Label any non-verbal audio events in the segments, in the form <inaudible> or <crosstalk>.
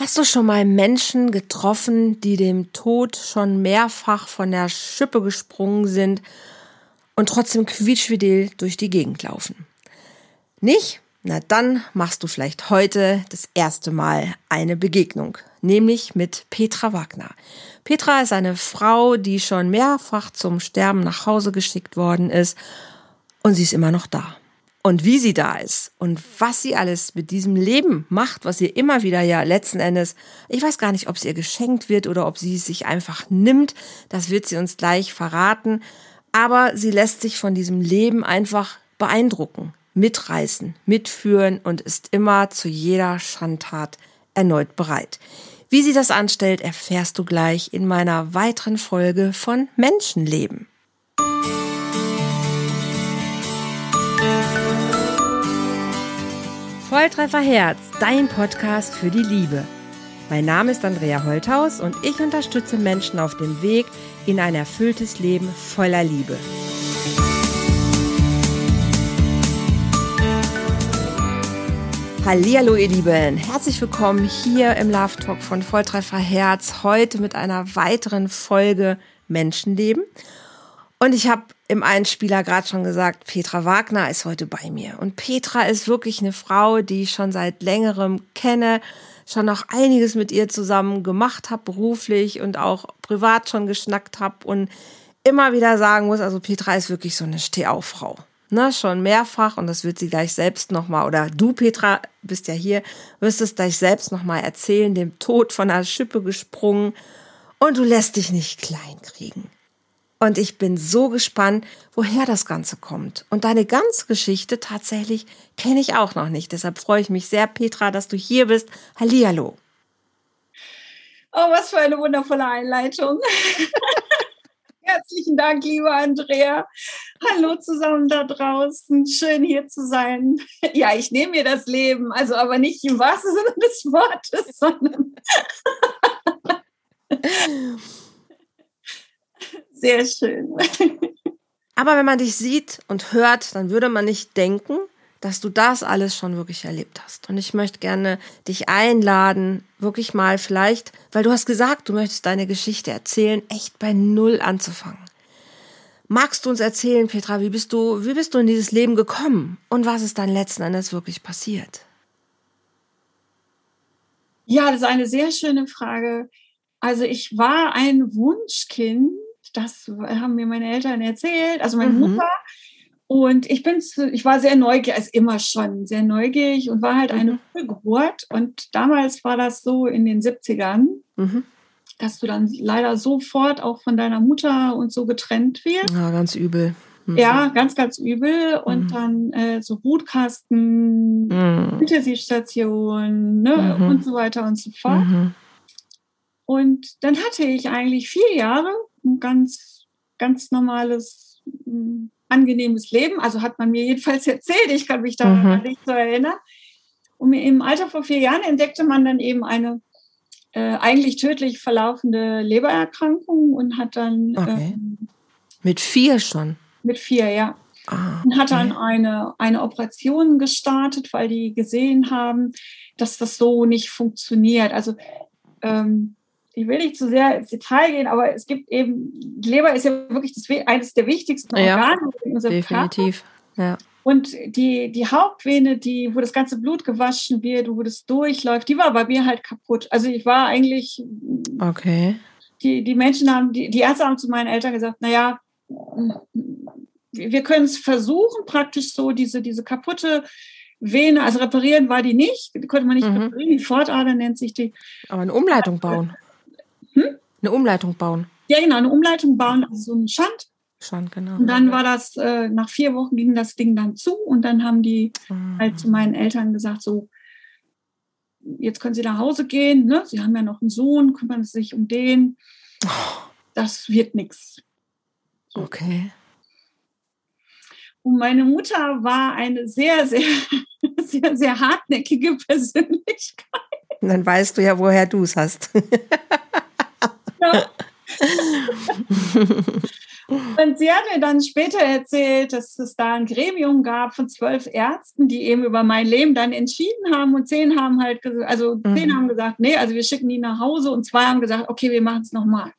Hast du schon mal Menschen getroffen, die dem Tod schon mehrfach von der Schippe gesprungen sind und trotzdem quietschfidel durch die Gegend laufen? Nicht? Na dann machst du vielleicht heute das erste Mal eine Begegnung, nämlich mit Petra Wagner. Petra ist eine Frau, die schon mehrfach zum Sterben nach Hause geschickt worden ist und sie ist immer noch da und wie sie da ist und was sie alles mit diesem Leben macht, was ihr immer wieder ja letzten Endes, ich weiß gar nicht, ob es ihr geschenkt wird oder ob sie es sich einfach nimmt, das wird sie uns gleich verraten, aber sie lässt sich von diesem Leben einfach beeindrucken, mitreißen, mitführen und ist immer zu jeder Schandtat erneut bereit. Wie sie das anstellt, erfährst du gleich in meiner weiteren Folge von Menschenleben. Volltreffer Herz, dein Podcast für die Liebe. Mein Name ist Andrea Holthaus und ich unterstütze Menschen auf dem Weg in ein erfülltes Leben voller Liebe. Hallihallo ihr Lieben, herzlich willkommen hier im Love Talk von Volltreffer Herz, heute mit einer weiteren Folge Menschenleben. Und ich habe im Einspieler gerade schon gesagt, Petra Wagner ist heute bei mir. Und Petra ist wirklich eine Frau, die ich schon seit längerem kenne, schon noch einiges mit ihr zusammen gemacht habe, beruflich und auch privat schon geschnackt habe und immer wieder sagen muss, also Petra ist wirklich so eine Stehauffrau. Ne, schon mehrfach und das wird sie gleich selbst nochmal, oder du Petra, bist ja hier, wirst es gleich selbst nochmal erzählen, dem Tod von einer Schippe gesprungen und du lässt dich nicht klein kriegen. Und ich bin so gespannt, woher das Ganze kommt. Und deine ganze Geschichte tatsächlich kenne ich auch noch nicht. Deshalb freue ich mich sehr, Petra, dass du hier bist. Hallihallo. Oh, was für eine wundervolle Einleitung. <laughs> Herzlichen Dank, liebe Andrea. Hallo zusammen da draußen. Schön hier zu sein. Ja, ich nehme mir das Leben, also aber nicht im wahrsten Sinne des Wortes, <laughs> sondern <laughs> Sehr schön. Aber wenn man dich sieht und hört, dann würde man nicht denken, dass du das alles schon wirklich erlebt hast. Und ich möchte gerne dich einladen, wirklich mal vielleicht, weil du hast gesagt, du möchtest deine Geschichte erzählen, echt bei Null anzufangen. Magst du uns erzählen, Petra, wie bist du, wie bist du in dieses Leben gekommen und was ist dann letzten Endes wirklich passiert? Ja, das ist eine sehr schöne Frage. Also ich war ein Wunschkind das haben mir meine Eltern erzählt, also meine mhm. Mutter. Und ich bin, zu, ich war sehr neugierig, also immer schon sehr neugierig und war halt eine mhm. Geburt. Und damals war das so in den 70ern, mhm. dass du dann leider sofort auch von deiner Mutter und so getrennt wirst. Ja, ganz übel. Mhm. Ja, ganz, ganz übel. Und mhm. dann äh, so Brutkasten, mhm. Intensivstation ne, mhm. und so weiter und so fort. Mhm. Und dann hatte ich eigentlich vier Jahre ein ganz, ganz normales, mm, angenehmes Leben. Also hat man mir jedenfalls erzählt. Ich kann mich da mhm. nicht so erinnern. Und im Alter von vier Jahren entdeckte man dann eben eine äh, eigentlich tödlich verlaufende Lebererkrankung und hat dann. Okay. Ähm, mit vier schon? Mit vier, ja. Ah, und hat dann eine, eine Operation gestartet, weil die gesehen haben, dass das so nicht funktioniert. Also ähm, ich will nicht zu sehr ins Detail gehen, aber es gibt eben, die Leber ist ja wirklich das, eines der wichtigsten Organe ja, in unserem definitiv. Körper. Ja. Und die, die Hauptvene, die, wo das ganze Blut gewaschen wird, wo das durchläuft, die war bei mir halt kaputt. Also ich war eigentlich. Okay. Die, die Menschen haben, die, die Ärzte haben zu meinen Eltern gesagt, naja, wir können es versuchen, praktisch so diese, diese kaputte Vene, also reparieren war die nicht, die konnte man nicht mhm. reparieren, die Fortader nennt sich die. Aber eine Umleitung bauen. Hm? Eine Umleitung bauen. Ja, genau, eine Umleitung bauen, also so ein Schand. Schand, genau. Und dann war das, äh, nach vier Wochen ging das Ding dann zu und dann haben die mhm. halt zu meinen Eltern gesagt, so, jetzt können Sie nach Hause gehen, ne? Sie haben ja noch einen Sohn, kümmern Sie sich um den. Das wird nichts. So. Okay. Und meine Mutter war eine sehr, sehr, <laughs> sehr, sehr hartnäckige <laughs> Persönlichkeit. Und dann weißt du ja, woher du es hast. <laughs> <laughs> Und sie hat mir dann später erzählt, dass es da ein Gremium gab von zwölf Ärzten, die eben über mein Leben dann entschieden haben und zehn haben halt, also zehn mhm. haben gesagt, nee, also wir schicken die nach Hause und zwei haben gesagt, okay, wir machen es nochmal.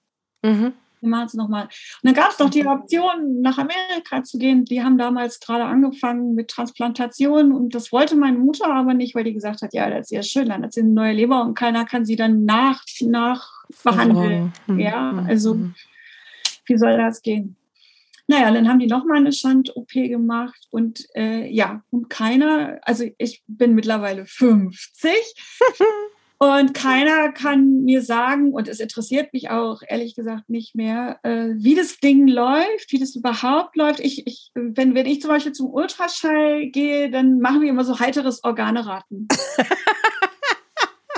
Mhm. Wir machen es nochmal. Und dann gab es noch die Option, nach Amerika zu gehen. Die haben damals gerade angefangen mit Transplantation und das wollte meine Mutter aber nicht, weil die gesagt hat, ja, das ist ja schön, dann hat sie eine neue Leber und keiner kann sie dann nach, nach behandeln. Mhm. Ja, mhm. also mhm wie soll das gehen? Naja, dann haben die nochmal eine Schand-OP gemacht und äh, ja, und keiner, also ich bin mittlerweile 50 <laughs> und keiner kann mir sagen, und es interessiert mich auch ehrlich gesagt nicht mehr, äh, wie das Ding läuft, wie das überhaupt läuft. Ich, ich, wenn, wenn ich zum Beispiel zum Ultraschall gehe, dann machen wir immer so heiteres Organeraten. <laughs>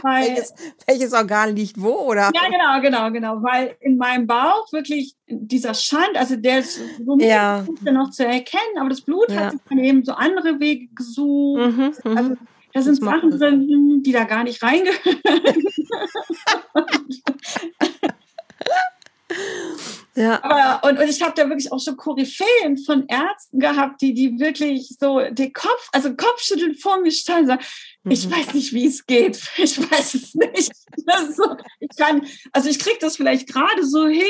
Weil, welches, welches, Organ liegt wo, oder? Ja, genau, genau, genau. Weil in meinem Bauch wirklich dieser Schand, also der ist so ja. noch zu erkennen, aber das Blut ja. hat sich dann eben so andere Wege gesucht. Mhm, mhm. also da sind Sachen drin, die da gar nicht reingehören. Ja. Aber, und, und ich habe da wirklich auch schon Koryphäen von Ärzten gehabt, die, die wirklich so den Kopf, also Kopfschütteln vor mir standen und sagen, mhm. ich weiß nicht, wie es geht. <laughs> Ich weiß es nicht. So, ich kann, also ich kriege das vielleicht gerade so hin,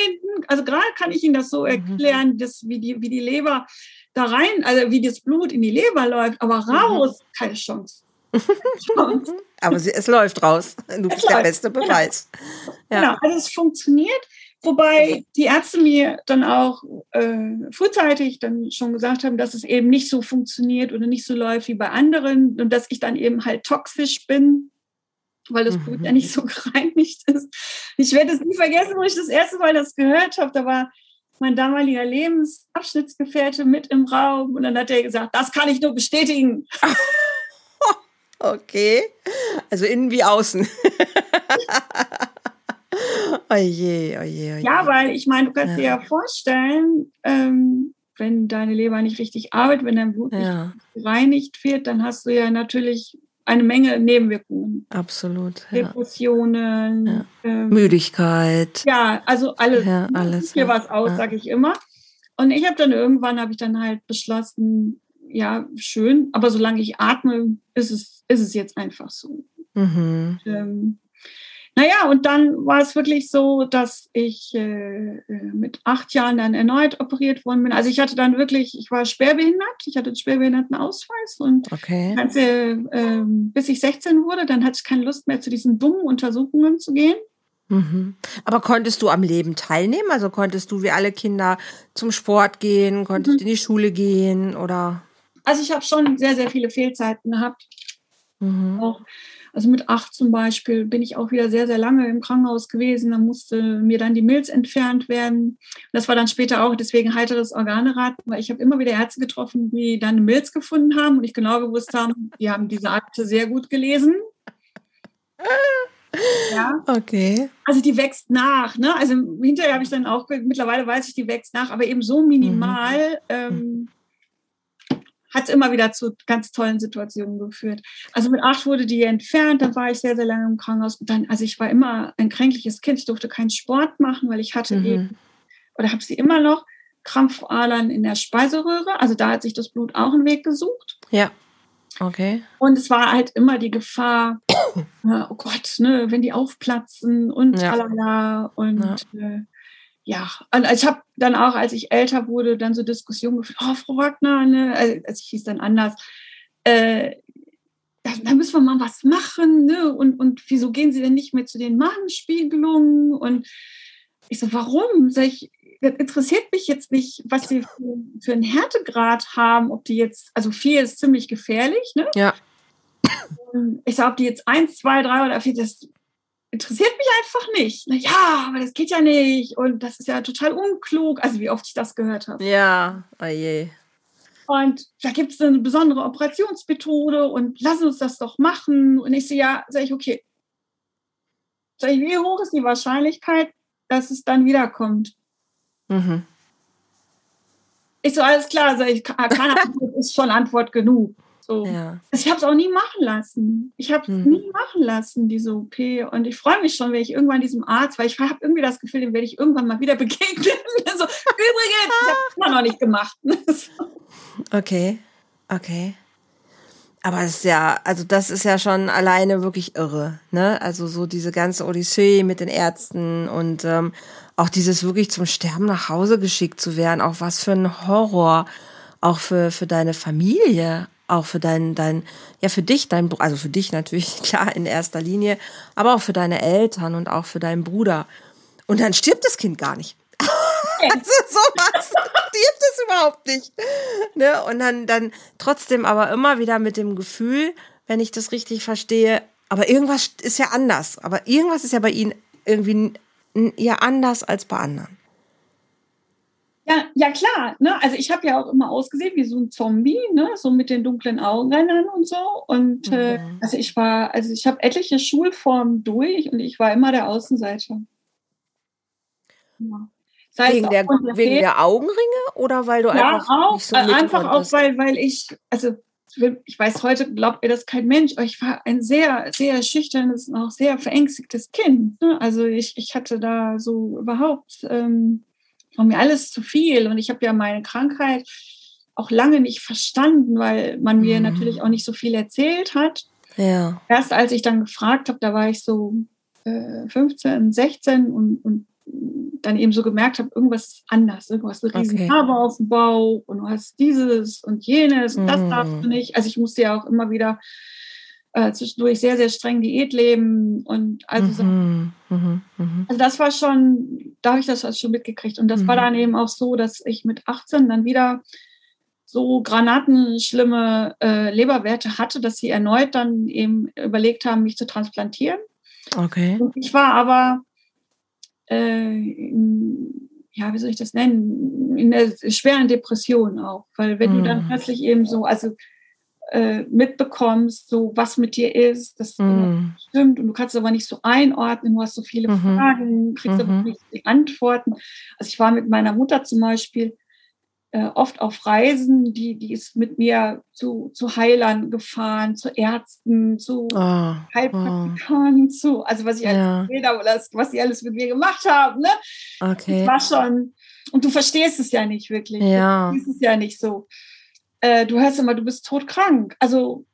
also gerade kann ich Ihnen das so mhm. erklären, dass, wie, die, wie die Leber da rein, also wie das Blut in die Leber läuft, aber mhm. raus, mhm. keine Chance. <laughs> aber sie, es läuft raus. Du bist der beste. Beweis. Genau. Ja. genau, also es funktioniert. Wobei die Ärzte mir dann auch äh, frühzeitig dann schon gesagt haben, dass es eben nicht so funktioniert oder nicht so läuft wie bei anderen und dass ich dann eben halt toxisch bin, weil das Blut mhm. ja nicht so <laughs> gereinigt ist. Ich werde es nie vergessen, wo ich das erste Mal das gehört habe. Da war mein damaliger Lebensabschnittsgefährte mit im Raum und dann hat er gesagt, das kann ich nur bestätigen. <laughs> Okay, also innen wie außen. <laughs> Oje, oje, oje. Ja, weil ich meine, du kannst ja. dir ja vorstellen, ähm, wenn deine Leber nicht richtig arbeitet, wenn dein Blut ja. nicht gereinigt wird, dann hast du ja natürlich eine Menge Nebenwirkungen. Absolut. Ja. Depressionen, ja. Ähm, Müdigkeit. Ja, also alles. Ja, alles. Hier was aus, sage ich immer. Und ich habe dann irgendwann habe ich dann halt beschlossen, ja schön, aber solange ich atme, ist es ist es jetzt einfach so. Mhm. Und, ähm, naja, und dann war es wirklich so, dass ich äh, äh, mit acht Jahren dann erneut operiert worden bin. Also ich hatte dann wirklich, ich war schwerbehindert, ich hatte einen Schwerbehindertenausweis und okay. ganze, äh, bis ich 16 wurde, dann hatte ich keine Lust mehr zu diesen dummen Untersuchungen zu gehen. Mhm. Aber konntest du am Leben teilnehmen? Also konntest du wie alle Kinder zum Sport gehen, konntest mhm. in die Schule gehen oder? Also ich habe schon sehr, sehr viele Fehlzeiten gehabt. Mhm. Auch also mit acht zum Beispiel bin ich auch wieder sehr, sehr lange im Krankenhaus gewesen. Da musste mir dann die Milz entfernt werden. Das war dann später auch deswegen heiteres Organerat, weil ich habe immer wieder Ärzte getroffen, die dann eine Milz gefunden haben und ich genau gewusst haben, die haben diese Akte sehr gut gelesen. Ja. Okay. Also die wächst nach. Ne? Also hinterher habe ich dann auch, mittlerweile weiß ich, die wächst nach, aber eben so minimal. Mhm. Ähm, hat es immer wieder zu ganz tollen Situationen geführt. Also mit acht wurde die entfernt, dann war ich sehr, sehr lange im Krankenhaus. Und dann, also ich war immer ein kränkliches Kind, ich durfte keinen Sport machen, weil ich hatte mhm. eben, oder habe sie immer noch, Krampfadern in der Speiseröhre. Also da hat sich das Blut auch einen Weg gesucht. Ja. Okay. Und es war halt immer die Gefahr, oh Gott, ne, wenn die aufplatzen und ja. tralala und ja. Äh, ja, und ich habe dann auch, als ich älter wurde, dann so Diskussionen geführt, oh, Frau Wagner, ne, also, also ich hieß dann anders, äh, da, da, müssen wir mal was machen, ne? Und, und wieso gehen Sie denn nicht mehr zu den Magenspiegelungen? Und ich so, warum? Sag ich, das interessiert mich jetzt nicht, was Sie für, für einen Härtegrad haben, ob die jetzt, also vier ist ziemlich gefährlich, ne? Ja. Ich sage, ob die jetzt eins, zwei, drei oder vier, das interessiert mich einfach nicht. Na ja, aber das geht ja nicht und das ist ja total unklug. Also wie oft ich das gehört habe. Ja, oh je. Und da gibt es eine besondere Operationsmethode und lassen uns das doch machen. Und ich so, ja, sage ich, okay. Sag ich, wie hoch ist die Wahrscheinlichkeit, dass es dann wiederkommt? Mhm. Ich so, alles klar, sag ich, <laughs> keine Antwort ist schon Antwort genug. So. Ja. Ich habe es auch nie machen lassen. Ich habe es mhm. nie machen lassen, diese OP. Und ich freue mich schon, wenn ich irgendwann diesem Arzt, weil ich habe irgendwie das Gefühl, dem werde ich irgendwann mal wieder <laughs> begegnen. so, übrigens, ich habe es immer noch nicht gemacht. <laughs> okay, okay. Aber es ist ja, also das ist ja schon alleine wirklich irre, ne? Also so diese ganze Odyssee mit den Ärzten und ähm, auch dieses wirklich zum Sterben nach Hause geschickt zu werden, auch was für ein Horror, auch für, für deine Familie, auch für dein, dein, ja, für dich, dein, also für dich natürlich, <laughs> klar, in erster Linie, aber auch für deine Eltern und auch für deinen Bruder. Und dann stirbt das Kind gar nicht. <laughs> also sowas stirbt es überhaupt nicht. Ne? Und dann, dann trotzdem aber immer wieder mit dem Gefühl, wenn ich das richtig verstehe, aber irgendwas ist ja anders. Aber irgendwas ist ja bei ihnen irgendwie ja anders als bei anderen. Ja, ja klar. Ne? Also ich habe ja auch immer ausgesehen wie so ein Zombie, ne? so mit den dunklen Augenrändern und so. Und äh, mhm. also ich war, also ich habe etliche Schulformen durch und ich war immer der Außenseiter. Ja. Das heißt, wegen, der, wegen der Augenringe oder weil du ja, einfach auch, nicht so äh, einfach auch, weil, weil ich, also ich weiß heute, glaubt mir das kein Mensch, aber ich war ein sehr, sehr schüchternes und auch sehr verängstigtes Kind. Ne? Also ich, ich hatte da so überhaupt ähm, von mir alles zu viel und ich habe ja meine Krankheit auch lange nicht verstanden, weil man mir mhm. natürlich auch nicht so viel erzählt hat. Ja. Erst als ich dann gefragt habe, da war ich so äh, 15, 16 und, und dann eben so gemerkt habe, irgendwas ist anders. Irgendwas eine riesen okay. Farbe auf dem Bauch und du hast dieses und jenes und das mm. darfst du nicht. Also ich musste ja auch immer wieder äh, zwischendurch sehr, sehr streng Diät leben und also so. Mhm. Mhm. Mhm. Also das war schon, da habe ich das schon mitgekriegt. Und das war mhm. dann eben auch so, dass ich mit 18 dann wieder so granatenschlimme äh, Leberwerte hatte, dass sie erneut dann eben überlegt haben, mich zu transplantieren. Okay. Und ich war aber äh, in, ja, wie soll ich das nennen, in der schweren Depression auch. Weil wenn du dann mhm. plötzlich eben so, also äh, mitbekommst, so was mit dir ist, das mm. stimmt und du kannst es aber nicht so einordnen, du hast so viele mm -hmm. Fragen, kriegst aber mhm. nicht die Antworten. Also ich war mit meiner Mutter zum Beispiel äh, oft auf Reisen, die, die ist mit mir zu, zu Heilern gefahren, zu Ärzten, zu oh, Heilpraktikern, oh. zu, also was ich ja. alles habe, was sie alles mit mir gemacht haben. Ne? Okay. Das war schon, und du verstehst es ja nicht wirklich. Ja. Du es ja nicht so. Äh, du hörst immer, du bist todkrank. Also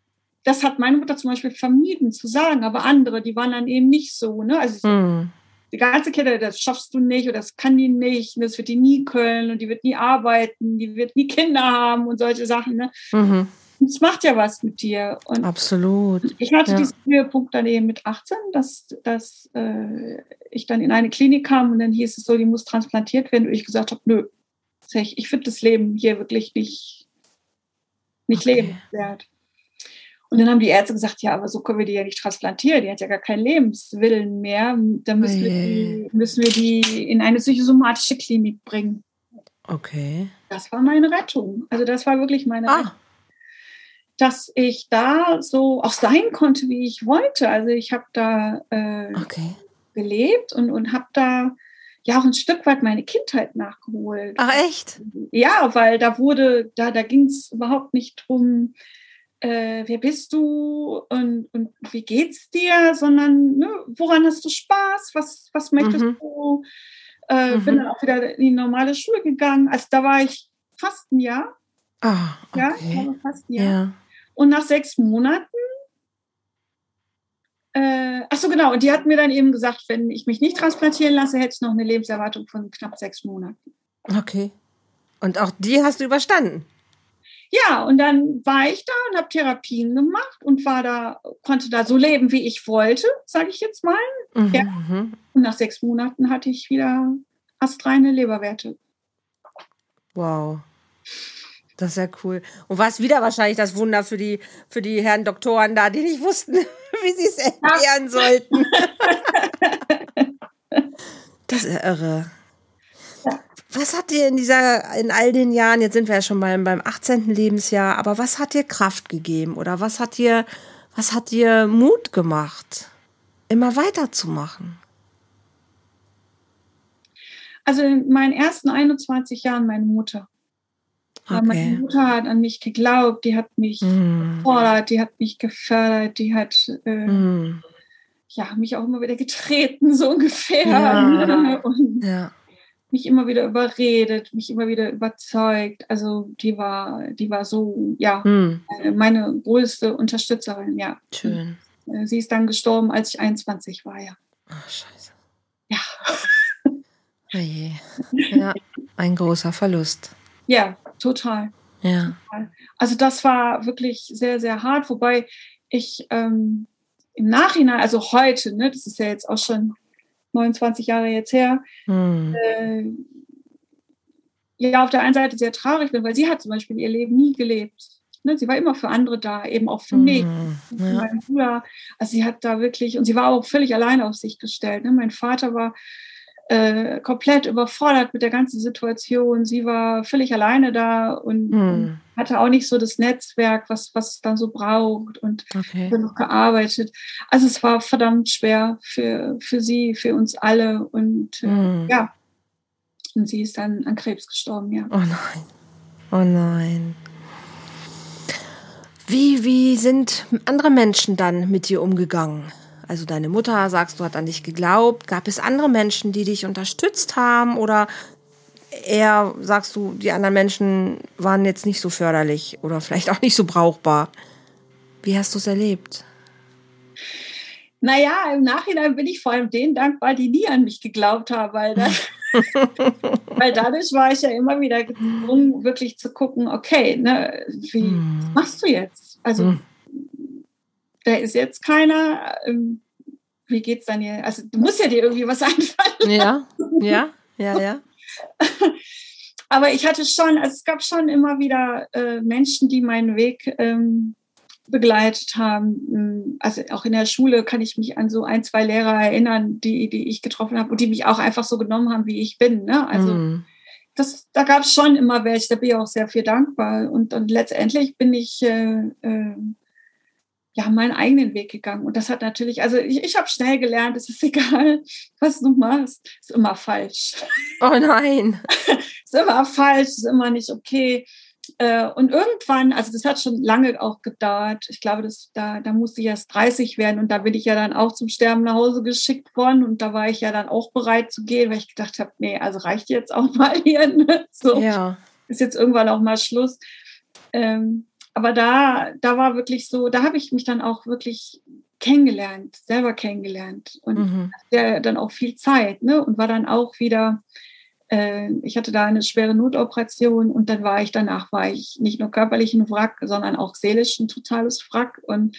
das hat meine Mutter zum Beispiel vermieden zu sagen, aber andere, die waren dann eben nicht so. Ne? Also mm die ganze Kette, das schaffst du nicht oder das kann die nicht, das wird die nie können und die wird nie arbeiten, die wird nie Kinder haben und solche Sachen. Ne? Mhm. Das macht ja was mit dir. Und Absolut. Ich hatte ja. diesen Höhepunkt dann eben mit 18, dass, dass äh, ich dann in eine Klinik kam und dann hieß es so, die muss transplantiert werden. Und ich gesagt habe, nö, ich, ich finde das Leben hier wirklich nicht, nicht okay. lebenswert. Und dann haben die Ärzte gesagt, ja, aber so können wir die ja nicht transplantieren, die hat ja gar keinen Lebenswillen mehr. Da müssen, wir die, müssen wir die in eine psychosomatische Klinik bringen. Okay. Das war meine Rettung. Also das war wirklich meine ah. Rettung. Dass ich da so auch sein konnte, wie ich wollte. Also ich habe da äh, okay. gelebt und, und habe da ja auch ein Stück weit meine Kindheit nachgeholt. Ach echt? Ja, weil da wurde, da, da ging es überhaupt nicht drum, äh, wer bist du und, und wie geht's dir, sondern ne, woran hast du Spaß, was, was möchtest mhm. du? Äh, mhm. Bin dann auch wieder in die normale Schule gegangen. Also da war ich fast ein Jahr. Ah, okay. Ja, ich fast ein Jahr. Ja. Und nach sechs Monaten äh, ach so, genau. Und die hat mir dann eben gesagt, wenn ich mich nicht transplantieren lasse, hätte ich noch eine Lebenserwartung von knapp sechs Monaten. Okay. Und auch die hast du überstanden? Ja, und dann war ich da und habe Therapien gemacht und war da, konnte da so leben, wie ich wollte, sage ich jetzt mal. Mhm, ja. Mhm. Und nach sechs Monaten hatte ich wieder astreine Leberwerte. Wow. Das ist ja cool. Und war es wieder wahrscheinlich das Wunder für die, für die Herren Doktoren da, die nicht wussten, <laughs> wie sie es erklären ja. sollten. <laughs> das ist ja irre. Was hat dir in dieser, in all den Jahren, jetzt sind wir ja schon beim, beim 18. Lebensjahr, aber was hat dir Kraft gegeben oder was hat dir, was hat dir Mut gemacht, immer weiterzumachen? Also in meinen ersten 21 Jahren meine Mutter. Okay. Meine Mutter hat an mich geglaubt, die hat mich mm. gefordert, die hat mich gefördert, die hat äh, mm. ja, mich auch immer wieder getreten, <laughs> so ungefähr. Ja. <laughs> Und ja. mich immer wieder überredet, mich immer wieder überzeugt. Also die war, die war so, ja, mm. meine größte Unterstützerin, ja. Schön. Äh, sie ist dann gestorben, als ich 21 war, ja. Ach, scheiße. Ja. Oh je. Ja, ein großer Verlust. Ja, total. Ja. Also das war wirklich sehr, sehr hart, wobei ich ähm, im Nachhinein, also heute, ne, das ist ja jetzt auch schon 29 Jahre jetzt her, hm. äh, ja, auf der einen Seite sehr traurig bin, weil sie hat zum Beispiel ihr Leben nie gelebt. Ne, sie war immer für andere da, eben auch für mich. Hm. Ja. Mein Bruder, also sie hat da wirklich, und sie war auch völlig alleine auf sich gestellt. Ne? Mein Vater war äh, komplett überfordert mit der ganzen Situation. Sie war völlig alleine da und, hm. und hatte auch nicht so das Netzwerk, was, was es dann so braucht und okay. noch gearbeitet. Also es war verdammt schwer für, für sie, für uns alle und äh, hm. ja. Und sie ist dann an Krebs gestorben, ja. Oh nein. Oh nein. Wie, wie sind andere Menschen dann mit dir umgegangen? Also deine Mutter, sagst du, hat an dich geglaubt. Gab es andere Menschen, die dich unterstützt haben? Oder eher, sagst du, die anderen Menschen waren jetzt nicht so förderlich oder vielleicht auch nicht so brauchbar? Wie hast du es erlebt? Naja, im Nachhinein bin ich vor allem denen dankbar, die nie an mich geglaubt haben, weil, das, <laughs> weil dadurch war ich ja immer wieder gezwungen, wirklich zu gucken, okay, ne, wie hm. machst du jetzt? Also hm da ist jetzt keiner. Ähm, wie geht's dann hier? Also du musst ja dir irgendwie was <laughs> einfallen. Ja, ja, ja, ja. <laughs> Aber ich hatte schon, also es gab schon immer wieder äh, Menschen, die meinen Weg ähm, begleitet haben. Also auch in der Schule kann ich mich an so ein, zwei Lehrer erinnern, die, die ich getroffen habe und die mich auch einfach so genommen haben, wie ich bin. Ne? Also mm. das, da gab es schon immer welche, da bin ich auch sehr viel dankbar. Und, und letztendlich bin ich äh, äh, ja, meinen eigenen Weg gegangen. Und das hat natürlich, also ich, ich habe schnell gelernt, es ist <laughs> egal, was du machst, ist immer falsch. Oh nein. <laughs> ist immer falsch, ist immer nicht okay. Äh, und irgendwann, also das hat schon lange auch gedauert. Ich glaube, das, da, da musste ich erst 30 werden und da bin ich ja dann auch zum Sterben nach Hause geschickt worden und da war ich ja dann auch bereit zu gehen, weil ich gedacht habe, nee, also reicht jetzt auch mal hier. Ne? So ja. ist jetzt irgendwann auch mal Schluss. Ähm, aber da, da war wirklich so, da habe ich mich dann auch wirklich kennengelernt, selber kennengelernt und mhm. hatte dann auch viel Zeit, ne? Und war dann auch wieder, äh, ich hatte da eine schwere Notoperation und dann war ich danach, war ich nicht nur körperlich ein Wrack, sondern auch seelisch ein totales Wrack und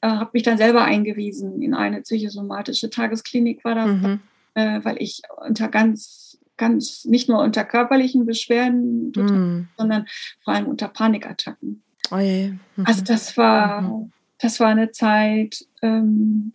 äh, habe mich dann selber eingewiesen in eine psychosomatische Tagesklinik war das, mhm. äh, weil ich unter ganz ganz nicht nur unter körperlichen Beschwerden, mhm. sondern vor allem unter Panikattacken. Oh. Mhm. Also das war, mhm. das war eine Zeit, ähm,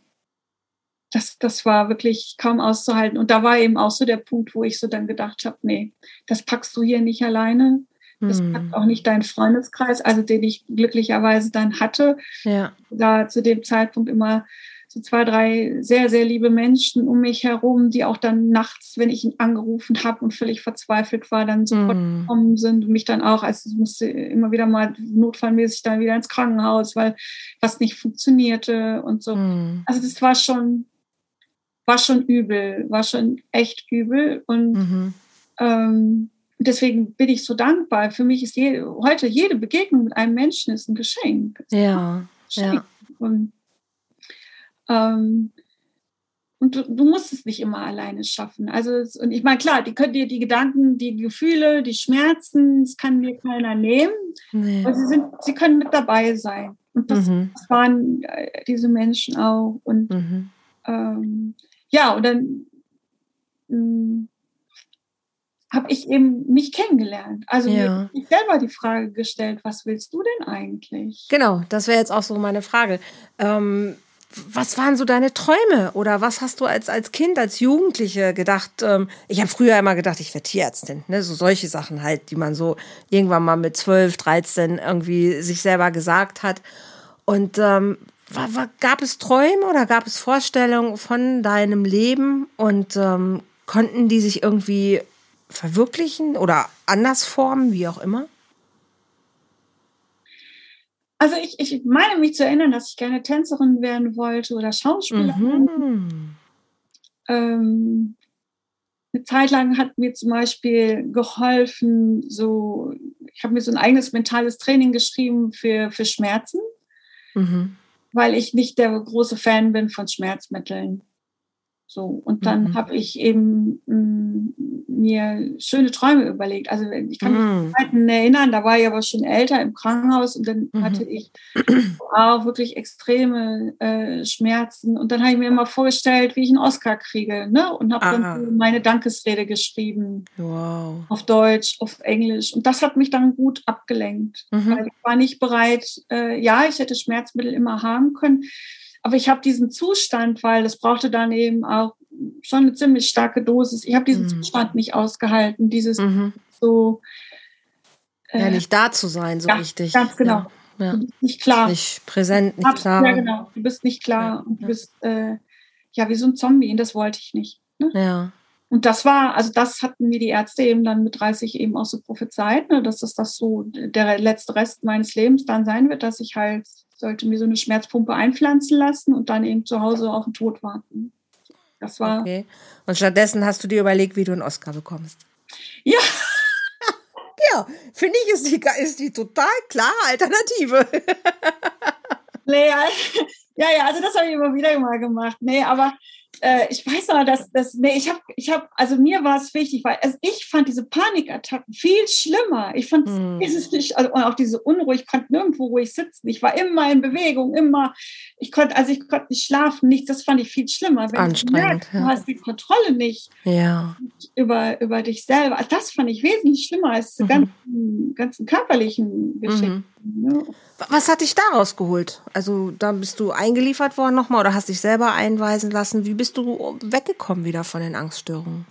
das, das war wirklich kaum auszuhalten. Und da war eben auch so der Punkt, wo ich so dann gedacht habe, nee, das packst du hier nicht alleine. Das mhm. packt auch nicht dein Freundeskreis, also den ich glücklicherweise dann hatte. Ja. Da zu dem Zeitpunkt immer so zwei, drei sehr, sehr liebe Menschen um mich herum, die auch dann nachts, wenn ich ihn angerufen habe und völlig verzweifelt war, dann sofort mm. gekommen sind und mich dann auch, also ich musste immer wieder mal notfallmäßig dann wieder ins Krankenhaus, weil was nicht funktionierte und so. Mm. Also das war schon, war schon übel, war schon echt übel und mhm. ähm, deswegen bin ich so dankbar. Für mich ist je, heute jede Begegnung mit einem Menschen ist ein Geschenk. Ja. Geschenk. ja. Und ähm, und du, du, musst es nicht immer alleine schaffen. Also, und ich meine, klar, die können dir die Gedanken, die Gefühle, die Schmerzen, das kann dir keiner nehmen. Nee. Aber sie, sind, sie können mit dabei sein. Und das, mhm. das waren äh, diese Menschen auch. Und mhm. ähm, ja, und dann hm, habe ich eben mich kennengelernt. Also ja. mir ich selber die Frage gestellt, was willst du denn eigentlich? Genau, das wäre jetzt auch so meine Frage. Ähm, was waren so deine Träume oder was hast du als, als Kind, als Jugendliche gedacht? Ähm, ich habe früher immer gedacht, ich werde Tierärztin, ne? so solche Sachen halt, die man so irgendwann mal mit 12, 13 irgendwie sich selber gesagt hat. Und ähm, war, war, gab es Träume oder gab es Vorstellungen von deinem Leben und ähm, konnten die sich irgendwie verwirklichen oder anders formen, wie auch immer? Also ich, ich meine mich zu erinnern, dass ich gerne Tänzerin werden wollte oder Schauspielerin. Mhm. Ähm, eine Zeit lang hat mir zum Beispiel geholfen, so, ich habe mir so ein eigenes mentales Training geschrieben für, für Schmerzen, mhm. weil ich nicht der große Fan bin von Schmerzmitteln. So, und dann mhm. habe ich eben mh, mm, mir schöne Träume überlegt. Also ich kann mich mhm. erinnern, da war ich aber schon älter im Krankenhaus und dann mhm. hatte ich auch wirklich extreme äh, Schmerzen. Und dann habe ich mir immer vorgestellt, wie ich einen Oscar kriege, ne? Und habe dann meine Dankesrede geschrieben. Wow. Auf Deutsch, auf Englisch. Und das hat mich dann gut abgelenkt. Mhm. Weil ich war nicht bereit, äh, ja, ich hätte Schmerzmittel immer haben können aber ich habe diesen Zustand, weil das brauchte dann eben auch schon eine ziemlich starke Dosis. Ich habe diesen mhm. Zustand nicht ausgehalten, dieses mhm. so. Äh, ja, nicht da zu sein, so ja, richtig. Ganz genau. Ja. Ja. Du bist nicht klar. Nicht präsent, nicht klar. Ja, genau. Du bist nicht klar und du bist äh, ja wie so ein Zombie und das wollte ich nicht. Ne? Ja. Und das war, also das hatten mir die Ärzte eben dann mit 30 eben auch so prophezeit, ne, dass das, das so der letzte Rest meines Lebens dann sein wird, dass ich halt sollte mir so eine Schmerzpumpe einpflanzen lassen und dann eben zu Hause auf den Tod warten. Das war. Okay. Und stattdessen hast du dir überlegt, wie du einen Oscar bekommst. Ja. <laughs> ja, finde ich, ist die, ist die total klare Alternative. <laughs> nee, <laughs> ja, ja, also das habe ich immer wieder mal gemacht. Nee, aber äh, ich weiß noch, dass das, nee, ich habe, ich habe, also mir war es wichtig, weil also ich fand diese Panikattacken viel schlimmer. Ich fand hm. es nicht, also auch diese Unruhe, ich konnte nirgendwo ruhig sitzen. Ich war immer in Bewegung, immer, ich konnte, also ich konnte nicht schlafen, nichts, das fand ich viel schlimmer. Wenn Anstrengend. Du, merkst, ja. du hast die Kontrolle nicht ja. über, über dich selber. Das fand ich wesentlich schlimmer als die mhm. ganzen, ganzen körperlichen Geschichten. Mhm. Was hat dich daraus geholt? Also da bist du eingeliefert worden nochmal oder hast dich selber einweisen lassen? Wie bist du weggekommen wieder von den Angststörungen?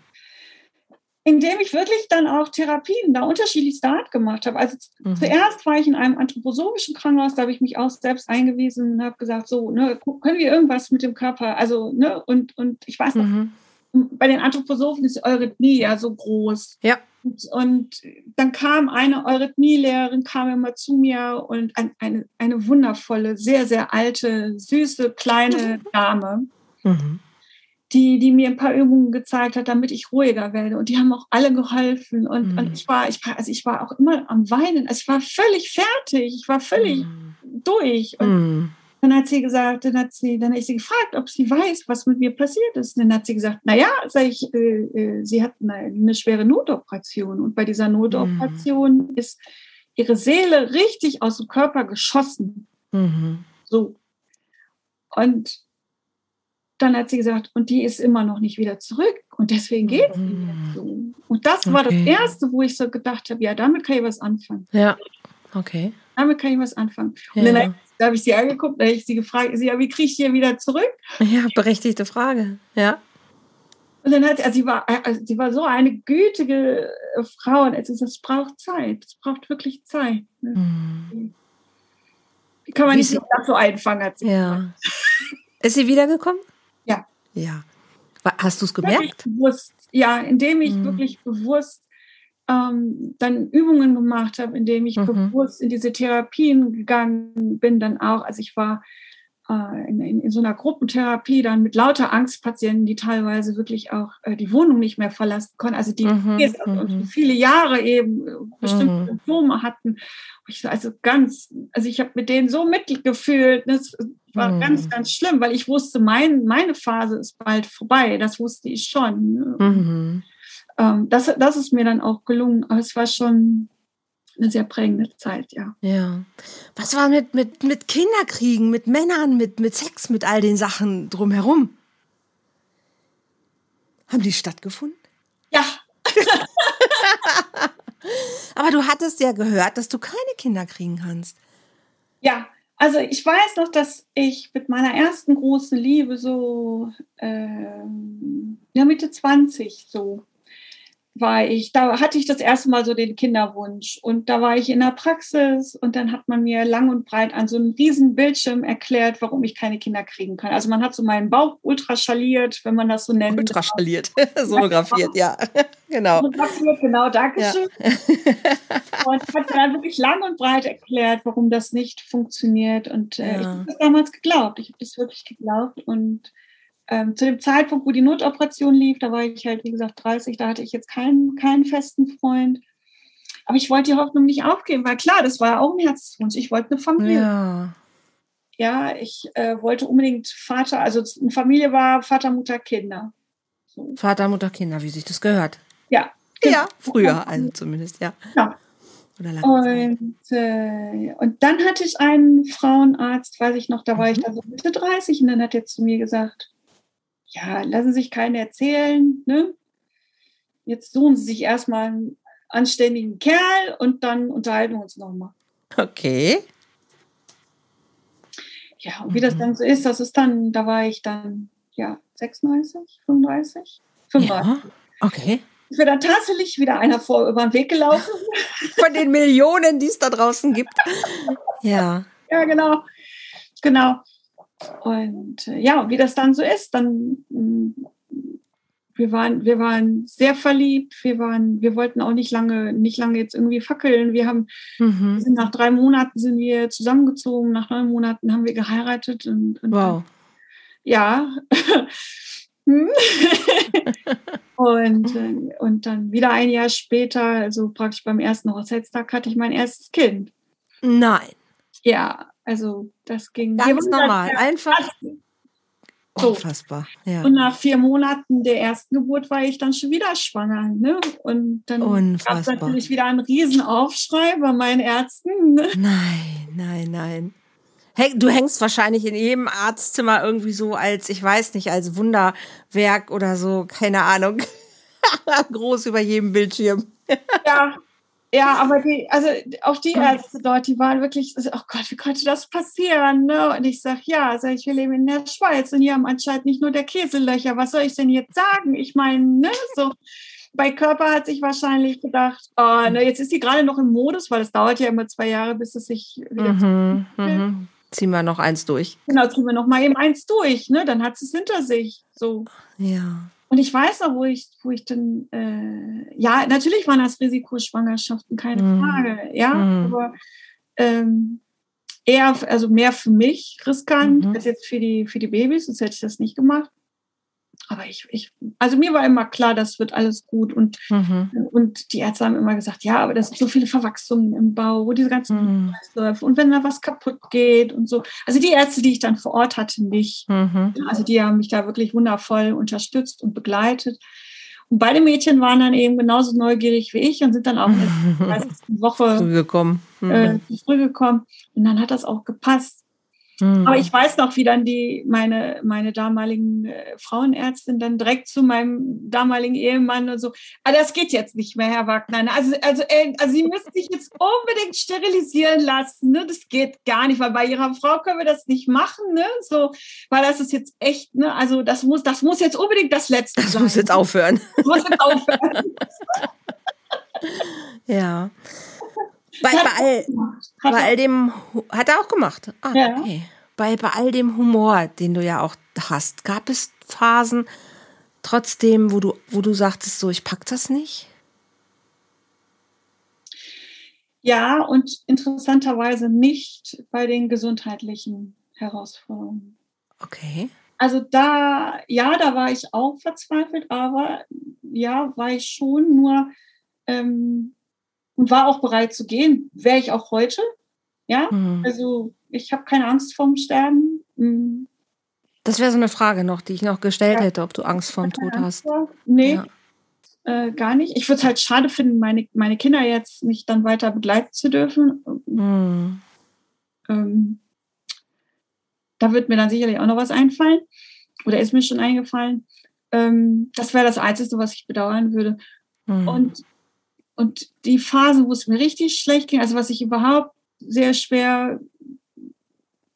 Indem ich wirklich dann auch Therapien da unterschiedlichste Art gemacht habe. Also mhm. zuerst war ich in einem anthroposophischen Krankenhaus, da habe ich mich auch selbst eingewiesen und habe gesagt, so, ne, können wir irgendwas mit dem Körper, also, ne, und, und ich weiß noch, mhm. bei den Anthroposophen ist eure Knie ja so groß. Ja. Und, und dann kam eine Eurythmielehrerin, kam immer zu mir und ein, eine, eine wundervolle, sehr, sehr alte, süße, kleine Dame, mhm. die, die mir ein paar Übungen gezeigt hat, damit ich ruhiger werde. Und die haben auch alle geholfen. Und, mhm. und ich war, ich war, also ich war auch immer am Weinen. Also ich war völlig fertig. Ich war völlig mhm. durch. Und mhm. Dann hat sie gesagt, dann hat sie, dann habe ich sie gefragt, ob sie weiß, was mit mir passiert ist. Und dann hat sie gesagt, naja, sag ich, äh, äh, sie hat eine, eine, schwere Notoperation. Und bei dieser Notoperation mhm. ist ihre Seele richtig aus dem Körper geschossen. Mhm. So. Und dann hat sie gesagt, und die ist immer noch nicht wieder zurück. Und deswegen geht es mhm. nicht so. Und das okay. war das Erste, wo ich so gedacht habe, ja, damit kann ich was anfangen. Ja, okay. Damit kann ich was anfangen. Und ja. dann da habe ich sie angeguckt, da habe ich sie gefragt, sie, ja, wie kriege ich die wieder zurück? Ja, berechtigte Frage, ja. Und dann hat sie, also sie war, also sie war so eine gütige äh, Frau und gesagt, es braucht Zeit, es braucht wirklich Zeit. Ne? Hm. Kann man wie nicht sie, so einfangen. Hat sie ja. Ist sie wiedergekommen? Ja. Ja. Hast du es gemerkt? Bewusst, ja, indem ich hm. wirklich bewusst ähm, dann Übungen gemacht habe, indem ich mhm. bewusst in diese Therapien gegangen bin, dann auch. Also ich war äh, in, in, in, so einer Gruppentherapie dann mit lauter Angstpatienten, die teilweise wirklich auch äh, die Wohnung nicht mehr verlassen konnten, also die mhm. also viele Jahre eben äh, bestimmte mhm. Symptome hatten. Ich, also ganz, also ich habe mit denen so mitgefühlt, das war mhm. ganz, ganz schlimm, weil ich wusste, mein, meine Phase ist bald vorbei, das wusste ich schon. Ne? Mhm ähm, das, das ist mir dann auch gelungen. Aber es war schon eine sehr prägende Zeit, ja. Ja. Was war mit, mit, mit Kinderkriegen, mit Männern, mit, mit Sex, mit all den Sachen drumherum? Haben die stattgefunden? Ja. <laughs> <laughs> Aber du hattest ja gehört, dass du keine Kinder kriegen kannst. Ja, also ich weiß noch, dass ich mit meiner ersten großen Liebe so äh, ja, Mitte 20 so war ich, da hatte ich das erste Mal so den Kinderwunsch und da war ich in der Praxis und dann hat man mir lang und breit an so einem riesen Bildschirm erklärt, warum ich keine Kinder kriegen kann. Also man hat so meinen Bauch ultraschalliert, wenn man das so nennt. Ultraschalliert, <laughs> sonografiert, ja, <laughs> genau. Sonografiert, genau, Dankeschön. Ja. <laughs> und hat dann wirklich lang und breit erklärt, warum das nicht funktioniert und äh, ja. ich habe das damals geglaubt. Ich habe das wirklich geglaubt und ähm, zu dem Zeitpunkt, wo die Notoperation lief, da war ich halt, wie gesagt, 30, da hatte ich jetzt keinen, keinen festen Freund. Aber ich wollte die Hoffnung nicht aufgeben, weil klar, das war ja auch ein Herzenswunsch. Ich wollte eine Familie. Ja, ja ich äh, wollte unbedingt Vater, also eine Familie war Vater, Mutter, Kinder. So. Vater, Mutter, Kinder, wie sich das gehört. Ja. Ja, früher, also zumindest, ja. ja. Und, äh, und dann hatte ich einen Frauenarzt, weiß ich noch, da war mhm. ich da so Mitte 30 und dann hat er zu mir gesagt, ja, lassen sich keine erzählen. Ne? Jetzt suchen Sie sich erstmal einen anständigen Kerl und dann unterhalten wir uns nochmal. Okay. Ja, und wie das mhm. dann so ist, das ist dann, da war ich dann, ja, 36, 35, 35. Ja, okay. Ist mir dann tatsächlich wieder einer vor über den Weg gelaufen. <laughs> Von den Millionen, die es da draußen gibt. <laughs> Ja. Ja, genau. Genau. Und äh, ja, wie das dann so ist, dann mm, wir waren, wir waren sehr verliebt, wir waren, wir wollten auch nicht lange, nicht lange jetzt irgendwie fackeln. Wir haben, mhm. wir sind nach drei Monaten sind wir zusammengezogen, nach neun Monaten haben wir geheiratet und, und wow. ja. <laughs> Hm? <laughs> und, äh, und dann wieder ein Jahr später, also praktisch beim ersten Hochzeitstag, hatte ich mein erstes Kind. Nein. Ja, also das ging ganz normal, einfach so. unfassbar. Ja. Und nach vier Monaten der ersten Geburt war ich dann schon wieder schwanger. Ne? Und dann gab es natürlich wieder einen Riesenaufschrei bei meinen Ärzten. Ne? Nein, nein, nein. Du hängst wahrscheinlich in jedem Arztzimmer irgendwie so als, ich weiß nicht, als Wunderwerk oder so, keine Ahnung. <laughs> Groß über jedem Bildschirm. ja, ja, aber die, also auch die Ärzte dort, die waren wirklich, also, oh Gott, wie konnte das passieren? Ne? Und ich sage, ja, also ich lebe in der Schweiz und hier haben anscheinend nicht nur der Käselöcher. Was soll ich denn jetzt sagen? Ich meine, ne, so bei Körper hat sich wahrscheinlich gedacht, oh, ne, jetzt ist sie gerade noch im Modus, weil es dauert ja immer zwei Jahre, bis es sich wieder mhm, mhm. Ziehen wir noch eins durch. Genau, ziehen wir noch mal eben eins durch, ne? Dann hat sie es hinter sich. So. Ja. Und ich weiß noch, wo ich, wo ich dann, äh, ja, natürlich waren das Risikoschwangerschaften, keine mm. Frage, ja, mm. aber ähm, eher, also mehr für mich riskant mhm. als jetzt für die, für die Babys, sonst hätte ich das nicht gemacht. Aber ich, ich, also mir war immer klar, das wird alles gut. Und, mhm. und die Ärzte haben immer gesagt, ja, aber das sind so viele Verwachsungen im Bau, wo diese ganzen mhm. und wenn da was kaputt geht und so. Also die Ärzte, die ich dann vor Ort hatte, nicht. Mhm. Also die haben mich da wirklich wundervoll unterstützt und begleitet. Und beide Mädchen waren dann eben genauso neugierig wie ich und sind dann auch in der 30. Woche früh gekommen. Äh, früh gekommen. Und dann hat das auch gepasst. Mhm. Aber ich weiß noch, wie dann die, meine, meine damaligen äh, Frauenärztin dann direkt zu meinem damaligen Ehemann und so, ah, das geht jetzt nicht mehr, Herr Wagner. Also, also, äh, also Sie müssen sich jetzt unbedingt sterilisieren lassen. Ne? Das geht gar nicht, weil bei Ihrer Frau können wir das nicht machen. Ne? So, weil das ist jetzt echt, ne? also das muss, das muss jetzt unbedingt das Letzte das sein. Das muss jetzt aufhören. Das muss jetzt aufhören. <laughs> ja. Bei, bei, all, bei all dem, hat er auch gemacht. Ah, ja. okay. Bei, bei all dem Humor, den du ja auch hast, gab es Phasen trotzdem, wo du, wo du sagtest, so, ich pack das nicht? Ja, und interessanterweise nicht bei den gesundheitlichen Herausforderungen. Okay. Also da, ja, da war ich auch verzweifelt, aber ja, war ich schon nur ähm, und war auch bereit zu gehen. Wäre ich auch heute. Ja, mhm. also ich habe keine Angst vorm Sterben. Mhm. Das wäre so eine Frage noch, die ich noch gestellt ja. hätte, ob du Angst vorm Tod hast. Nee, ja. äh, gar nicht. Ich würde es halt schade finden, meine, meine Kinder jetzt nicht dann weiter begleiten zu dürfen. Mhm. Ähm, da wird mir dann sicherlich auch noch was einfallen. Oder ist mir schon eingefallen. Ähm, das wäre das Einzige, was ich bedauern würde. Mhm. Und und die Phase, wo es mir richtig schlecht ging, also was ich überhaupt sehr schwer,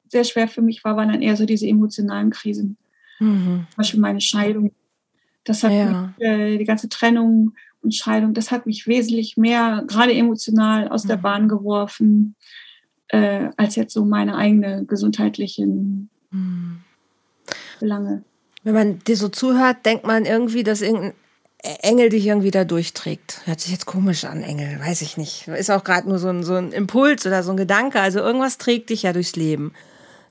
sehr schwer für mich war, waren dann eher so diese emotionalen Krisen. Mhm. Zum Beispiel meine Scheidung. Das hat ja. mich, äh, die ganze Trennung und Scheidung, das hat mich wesentlich mehr, gerade emotional, aus mhm. der Bahn geworfen, äh, als jetzt so meine eigene gesundheitlichen mhm. Belange. Wenn man dir so zuhört, denkt man irgendwie, dass irgendein Engel dich irgendwie da durchträgt. Hört sich jetzt komisch an, Engel, weiß ich nicht. Ist auch gerade nur so ein, so ein Impuls oder so ein Gedanke. Also irgendwas trägt dich ja durchs Leben.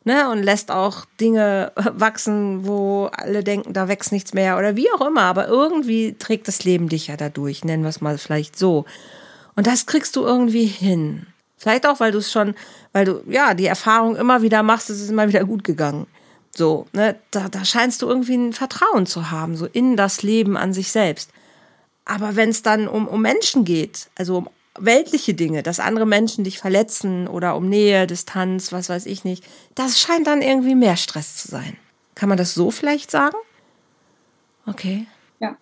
Ne? Und lässt auch Dinge wachsen, wo alle denken, da wächst nichts mehr oder wie auch immer. Aber irgendwie trägt das Leben dich ja dadurch, nennen wir es mal vielleicht so. Und das kriegst du irgendwie hin. Vielleicht auch, weil du es schon, weil du ja die Erfahrung immer wieder machst, es ist immer wieder gut gegangen. So, ne, da, da scheinst du irgendwie ein Vertrauen zu haben, so in das Leben an sich selbst. Aber wenn es dann um, um Menschen geht, also um weltliche Dinge, dass andere Menschen dich verletzen oder um Nähe, Distanz, was weiß ich nicht, das scheint dann irgendwie mehr Stress zu sein. Kann man das so vielleicht sagen? Okay. Ja.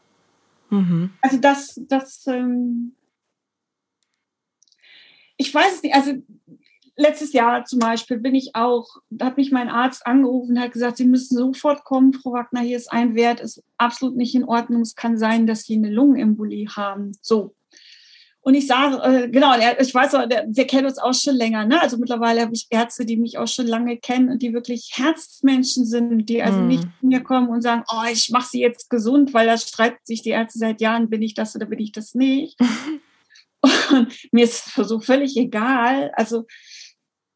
Mhm. Also das, das, ähm ich weiß es nicht, also letztes Jahr zum Beispiel bin ich auch, da hat mich mein Arzt angerufen und hat gesagt, Sie müssen sofort kommen, Frau Wagner, hier ist ein Wert, ist absolut nicht in Ordnung. Es kann sein, dass Sie eine Lungenembolie haben. So. Und ich sage, äh, genau, ich weiß, wir kennen uns auch schon länger. Ne? Also mittlerweile habe ich Ärzte, die mich auch schon lange kennen und die wirklich Herzmenschen sind, die also mm. nicht zu mir kommen und sagen, oh, ich mache sie jetzt gesund, weil da streiten sich die Ärzte seit Jahren, bin ich das oder bin ich das nicht. <laughs> und mir ist so völlig egal. Also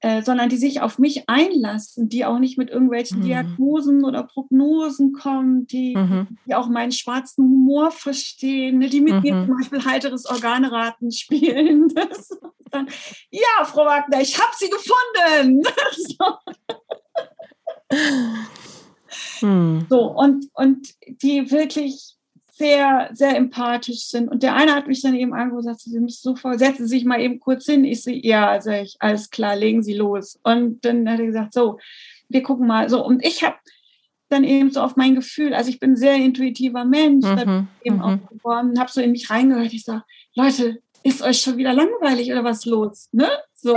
äh, sondern die sich auf mich einlassen, die auch nicht mit irgendwelchen mhm. Diagnosen oder Prognosen kommen, die, mhm. die auch meinen schwarzen Humor verstehen, ne, die mit mhm. mir zum Beispiel heiteres Organraten <laughs> spielen. Dann, ja, Frau Wagner, ich habe sie gefunden. <laughs> so. Hm. so, und, und die wirklich sehr, sehr empathisch sind. Und der eine hat mich dann eben sagte, Sie müssen sofort, setzen Sie sich mal eben kurz hin. Ich so, ja, sag ich, alles klar, legen Sie los. Und dann hat er gesagt, so, wir gucken mal. So, und ich habe dann eben so auf mein Gefühl, also ich bin ein sehr intuitiver Mensch, mhm, eben mhm. auch geworden, habe so in mich reingehört. Ich sage, Leute, ist euch schon wieder langweilig oder was los? Ne? So.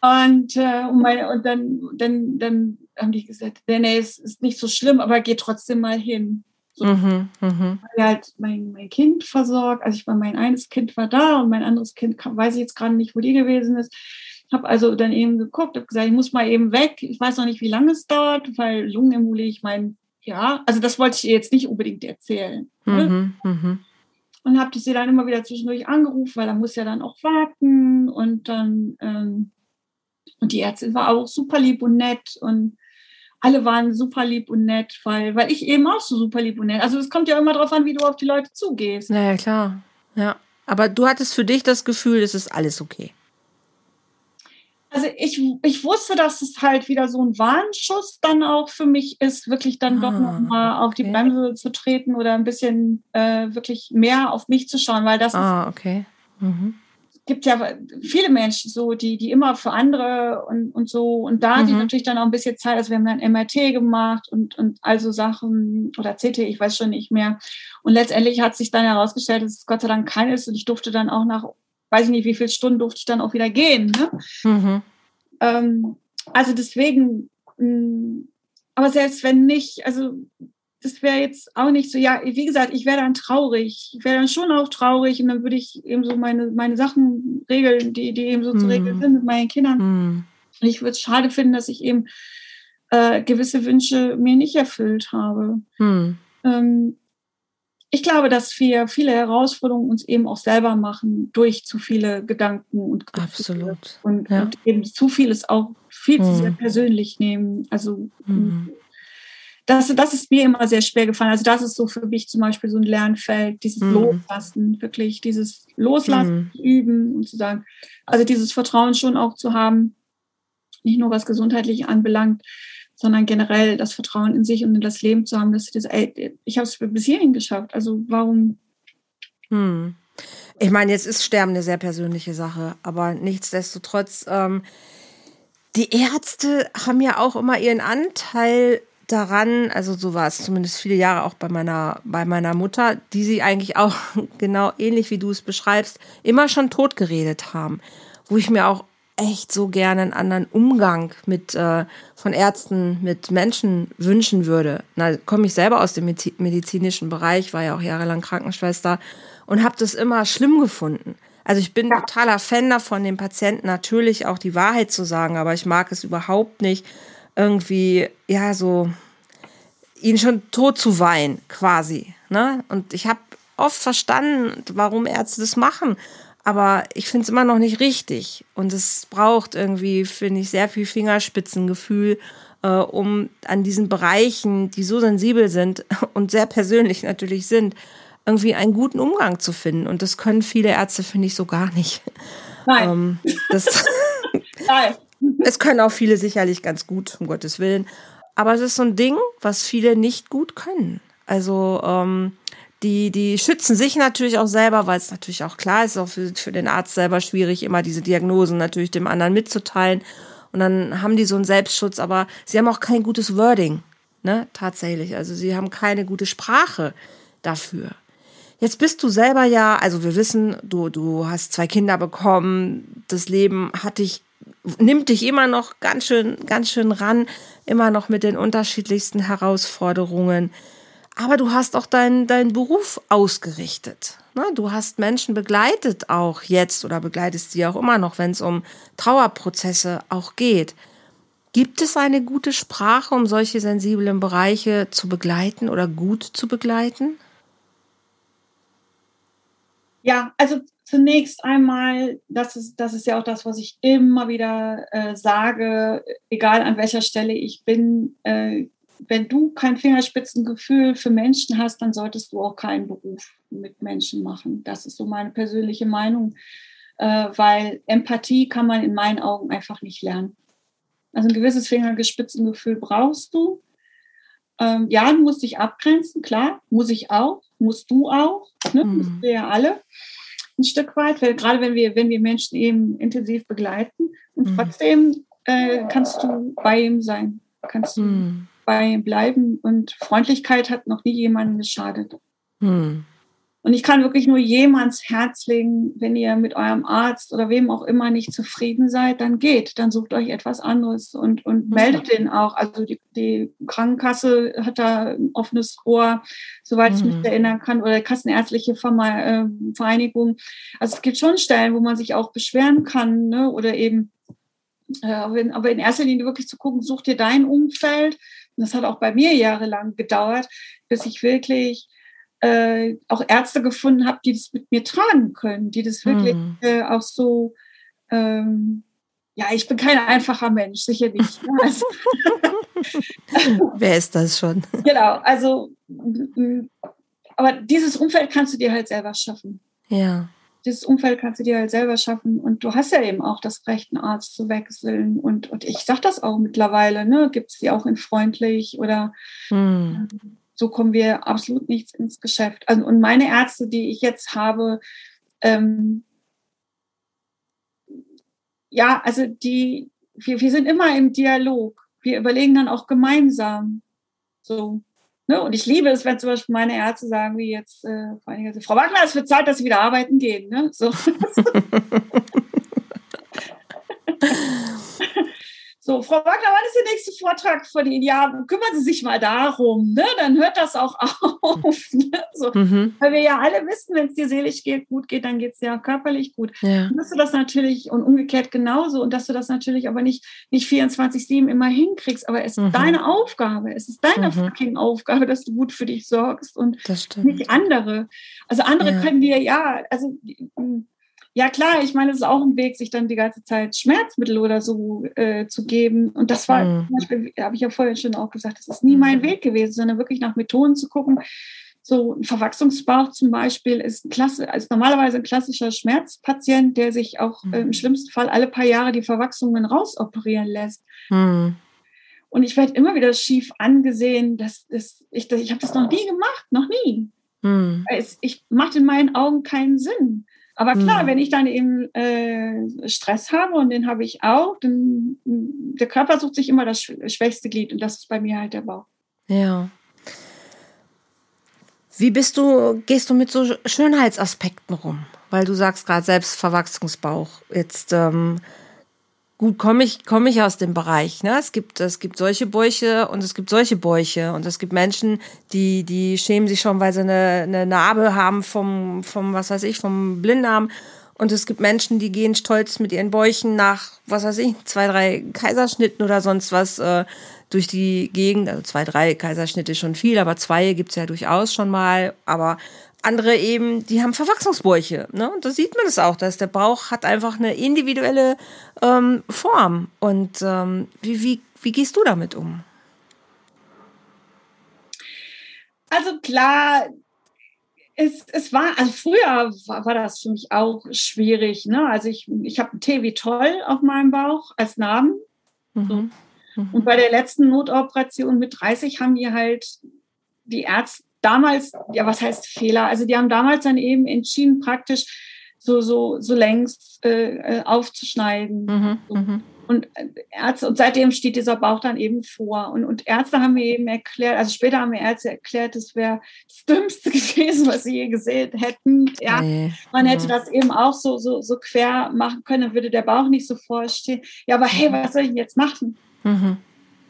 Und, äh, und, meine, und dann, dann, dann haben die gesagt, nee, nee, es ist nicht so schlimm, aber geh trotzdem mal hin. So, mhm, mh. halt mein, mein Kind versorgt. Also ich war, mein eines Kind war da und mein anderes Kind kam, weiß ich jetzt gerade nicht, wo die gewesen ist. Habe also dann eben geguckt, habe gesagt, ich muss mal eben weg. Ich weiß noch nicht, wie lange es dauert, weil Lungenembolie, ich meine, ja, also das wollte ich ihr jetzt nicht unbedingt erzählen. Ne? Mhm, mh. Und habe sie dann immer wieder zwischendurch angerufen, weil er muss ja dann auch warten. Und dann, ähm, und die Ärztin war auch super lieb und nett und alle waren super lieb und nett, weil, weil ich eben auch so super lieb und nett. Also es kommt ja immer darauf an, wie du auf die Leute zugehst. Naja, klar. Ja. Aber du hattest für dich das Gefühl, es ist alles okay. Also ich, ich wusste, dass es halt wieder so ein Warnschuss dann auch für mich ist, wirklich dann ah, doch nochmal auf die Bremse zu treten oder ein bisschen äh, wirklich mehr auf mich zu schauen, weil das ah, ist, okay. Mhm gibt ja viele Menschen so, die, die immer für andere und, und so. Und da mhm. die natürlich dann auch ein bisschen Zeit, also wir haben dann MRT gemacht und, und also Sachen oder CT, ich weiß schon nicht mehr. Und letztendlich hat sich dann herausgestellt, dass es Gott sei Dank kein ist und ich durfte dann auch nach, weiß ich nicht, wie viele Stunden durfte ich dann auch wieder gehen. Ne? Mhm. Ähm, also deswegen, mh, mm, aber selbst wenn nicht, also das wäre jetzt auch nicht so, ja, wie gesagt, ich wäre dann traurig. Ich wäre dann schon auch traurig und dann würde ich eben so meine, meine Sachen regeln, die, die eben so mm. zu regeln sind mit meinen Kindern. Mm. Und ich würde es schade finden, dass ich eben äh, gewisse Wünsche mir nicht erfüllt habe. Mm. Ähm, ich glaube, dass wir viele Herausforderungen uns eben auch selber machen durch zu viele Gedanken und Gefühle. Absolut. Und, ja. und, eben zu vieles auch viel zu sehr persönlich nehmen. Also das, das ist mir immer sehr schwer gefallen. Also das ist so für mich zum Beispiel so ein Lernfeld, dieses mm. Loslassen, wirklich dieses Loslassen mm. üben und zu sagen, also dieses Vertrauen schon auch zu haben, nicht nur was gesundheitlich anbelangt, sondern generell das Vertrauen in sich und in das Leben zu haben, dass das, ey, ich habe es bis hierhin geschafft. Also warum? Hm. Ich meine, jetzt ist Sterben eine sehr persönliche Sache, aber nichtsdestotrotz, ähm, die Ärzte haben ja auch immer ihren Anteil daran, also so war es zumindest viele Jahre auch bei meiner, bei meiner Mutter, die sie eigentlich auch <laughs> genau ähnlich wie du es beschreibst, immer schon tot geredet haben. Wo ich mir auch echt so gerne einen anderen Umgang mit äh, von Ärzten mit Menschen wünschen würde. Na, komme ich selber aus dem medizinischen Bereich, war ja auch jahrelang Krankenschwester und habe das immer schlimm gefunden. Also ich bin ja. totaler Fan davon, den Patienten natürlich auch die Wahrheit zu sagen, aber ich mag es überhaupt nicht, irgendwie, ja, so ihn schon tot zu weinen, quasi. Ne? Und ich habe oft verstanden, warum Ärzte das machen. Aber ich finde es immer noch nicht richtig. Und es braucht irgendwie, finde ich, sehr viel Fingerspitzengefühl, äh, um an diesen Bereichen, die so sensibel sind <laughs> und sehr persönlich natürlich sind, irgendwie einen guten Umgang zu finden. Und das können viele Ärzte, finde ich, so gar nicht. Nein. Ähm, das <laughs> Nein. Es können auch viele sicherlich ganz gut, um Gottes Willen. Aber es ist so ein Ding, was viele nicht gut können. Also ähm, die, die schützen sich natürlich auch selber, weil es natürlich auch klar ist, auch für, für den Arzt selber schwierig, immer diese Diagnosen natürlich dem anderen mitzuteilen. Und dann haben die so einen Selbstschutz, aber sie haben auch kein gutes Wording, ne, tatsächlich. Also sie haben keine gute Sprache dafür. Jetzt bist du selber ja, also wir wissen, du, du hast zwei Kinder bekommen, das Leben hat dich, nimmt dich immer noch ganz schön, ganz schön ran, immer noch mit den unterschiedlichsten Herausforderungen. Aber du hast auch deinen dein Beruf ausgerichtet. Ne? Du hast Menschen begleitet auch jetzt oder begleitest sie auch immer noch, wenn es um Trauerprozesse auch geht. Gibt es eine gute Sprache, um solche sensiblen Bereiche zu begleiten oder gut zu begleiten? Ja, also zunächst einmal, das ist, das ist ja auch das, was ich immer wieder äh, sage, egal an welcher Stelle ich bin, äh, wenn du kein Fingerspitzengefühl für Menschen hast, dann solltest du auch keinen Beruf mit Menschen machen. Das ist so meine persönliche Meinung, äh, weil Empathie kann man in meinen Augen einfach nicht lernen. Also ein gewisses Fingerspitzengefühl brauchst du. Ähm, ja, du musst dich abgrenzen, klar, muss ich auch musst du auch, ne? Mhm. müssen wir ja alle ein Stück weit, weil gerade wenn wir, wenn wir Menschen eben intensiv begleiten und mhm. trotzdem äh, kannst du bei ihm sein, kannst du mhm. bei ihm bleiben und Freundlichkeit hat noch nie jemandem geschadet. Mhm. Und ich kann wirklich nur jemands Herz legen, wenn ihr mit eurem Arzt oder wem auch immer nicht zufrieden seid, dann geht, dann sucht euch etwas anderes und, und meldet den auch. Also die, die Krankenkasse hat da ein offenes Ohr, soweit mhm. ich mich mhm. erinnern kann, oder Kassenärztliche Vereinigung. Also es gibt schon Stellen, wo man sich auch beschweren kann, ne? oder eben, äh, aber in erster Linie wirklich zu gucken, such dir dein Umfeld. Und das hat auch bei mir jahrelang gedauert, bis ich wirklich äh, auch Ärzte gefunden habe, die das mit mir tragen können, die das wirklich hm. äh, auch so, ähm, ja, ich bin kein einfacher Mensch, sicher nicht. Ne? <laughs> Also, <laughs> Wer ist das schon? <laughs> Genau, also, aber dieses Umfeld kannst du dir halt selber schaffen. Ja. Dieses Umfeld kannst du dir halt selber schaffen und du hast ja eben auch das Recht, einen Arzt zu wechseln und, und ich sage das auch mittlerweile, ne, gibt es die auch in freundlich oder hm. Ähm, so kommen wir absolut nichts ins Geschäft. Also, und meine Ärzte, die ich jetzt habe, ähm, ja, also die, wir, wir sind immer im Dialog. Wir überlegen dann auch gemeinsam. So. Ne? Und ich liebe es, wenn zum Beispiel meine Ärzte sagen, wie jetzt äh, vor einiger Zeit, Frau Wagner, es wird Zeit, dass Sie wieder arbeiten gehen. Ne? So. <laughs> So, Frau Wagner, wann ist der nächste Vortrag von Ihnen? Ja, kümmern Sie sich mal darum, ne? dann hört das auch <laughs> auf. Ne? So, mhm. Weil wir ja alle wissen, wenn es dir seelisch geht, gut geht, dann geht es dir körperlich gut. Ja. Und dass du das natürlich und umgekehrt genauso und dass du das natürlich aber nicht, nicht 24-7 immer hinkriegst, aber es ist mhm. deine Aufgabe, es ist deine mhm. fucking Aufgabe, dass du gut für dich sorgst und nicht andere. Also andere ja. können dir ja, also ja klar, ich meine, es ist auch ein Weg, sich dann die ganze Zeit Schmerzmittel oder so äh, zu geben. Und das war mhm. zum Beispiel, habe ich ja vorhin schon auch gesagt, das ist nie mein mhm. Weg gewesen, sondern wirklich nach Methoden zu gucken. So ein Verwachsungsbauch zum Beispiel ist Klasse, also normalerweise ein klassischer Schmerzpatient, der sich auch mhm. äh, im schlimmsten Fall alle paar Jahre die Verwachsungen rausoperieren lässt. Mhm. Und ich werde immer wieder schief angesehen, dass, dass ich, ich habe das noch nie gemacht, noch nie. Mhm. Es, ich macht in meinen Augen keinen Sinn. Aber klar, mhm. wenn ich dann eben äh, Stress habe und den habe ich auch, dann der Körper sucht sich immer das schwächste Glied und das ist bei mir halt der Bauch. Ja. Wie bist du, gehst du mit so Schönheitsaspekten rum? Weil du sagst gerade Selbstverwachsungsbauch. Jetzt ähm, gut, komme ich, komme ich aus dem Bereich. Ne? Es gibt, es gibt solche Bäuche und es gibt solche Bäuche. Und es gibt Menschen, die, die schämen sich schon, weil sie eine, eine Narbe haben vom, vom, was weiß ich, vom Blindarm. Und es gibt Menschen, die gehen stolz mit ihren Bäuchen nach, was weiß ich, zwei, drei Kaiserschnitten oder sonst was äh, durch die Gegend. Also zwei, drei Kaiserschnitte schon viel, aber zwei gibt's ja durchaus schon mal. Aber andere eben, die haben Verwachsungsbäuche. Ne? Und da sieht man es auch, dass der Bauch hat einfach eine individuelle ähm, Form. Und ähm, wie, wie, wie gehst du damit um? Also klar, es, es war, also früher war, war das für mich auch schwierig. Ne? Also ich, ich habe ein T wie toll auf meinem Bauch als Namen. Mhm. So. Mhm. Und bei der letzten Notoperation mit 30 haben die halt die Ärzte damals, ja, was heißt Fehler? Also die haben damals dann eben entschieden, praktisch so, so, so längs äh, äh aufzuschneiden. Mhm, so. Mhm. Und äh, Ärzte, und seitdem steht dieser Bauch dann eben vor. Und, und Ärzte haben mir eben erklärt, also später haben mir Ärzte erklärt, das wäre das Dümmste <laughs> gewesen, was sie je gesehen hätten. Ja, nee. man hätte mhm. das eben auch so, so, so quer machen können, dann würde der Bauch nicht so vorstehen. Ja, aber hey, was soll ich denn jetzt machen? Mhm.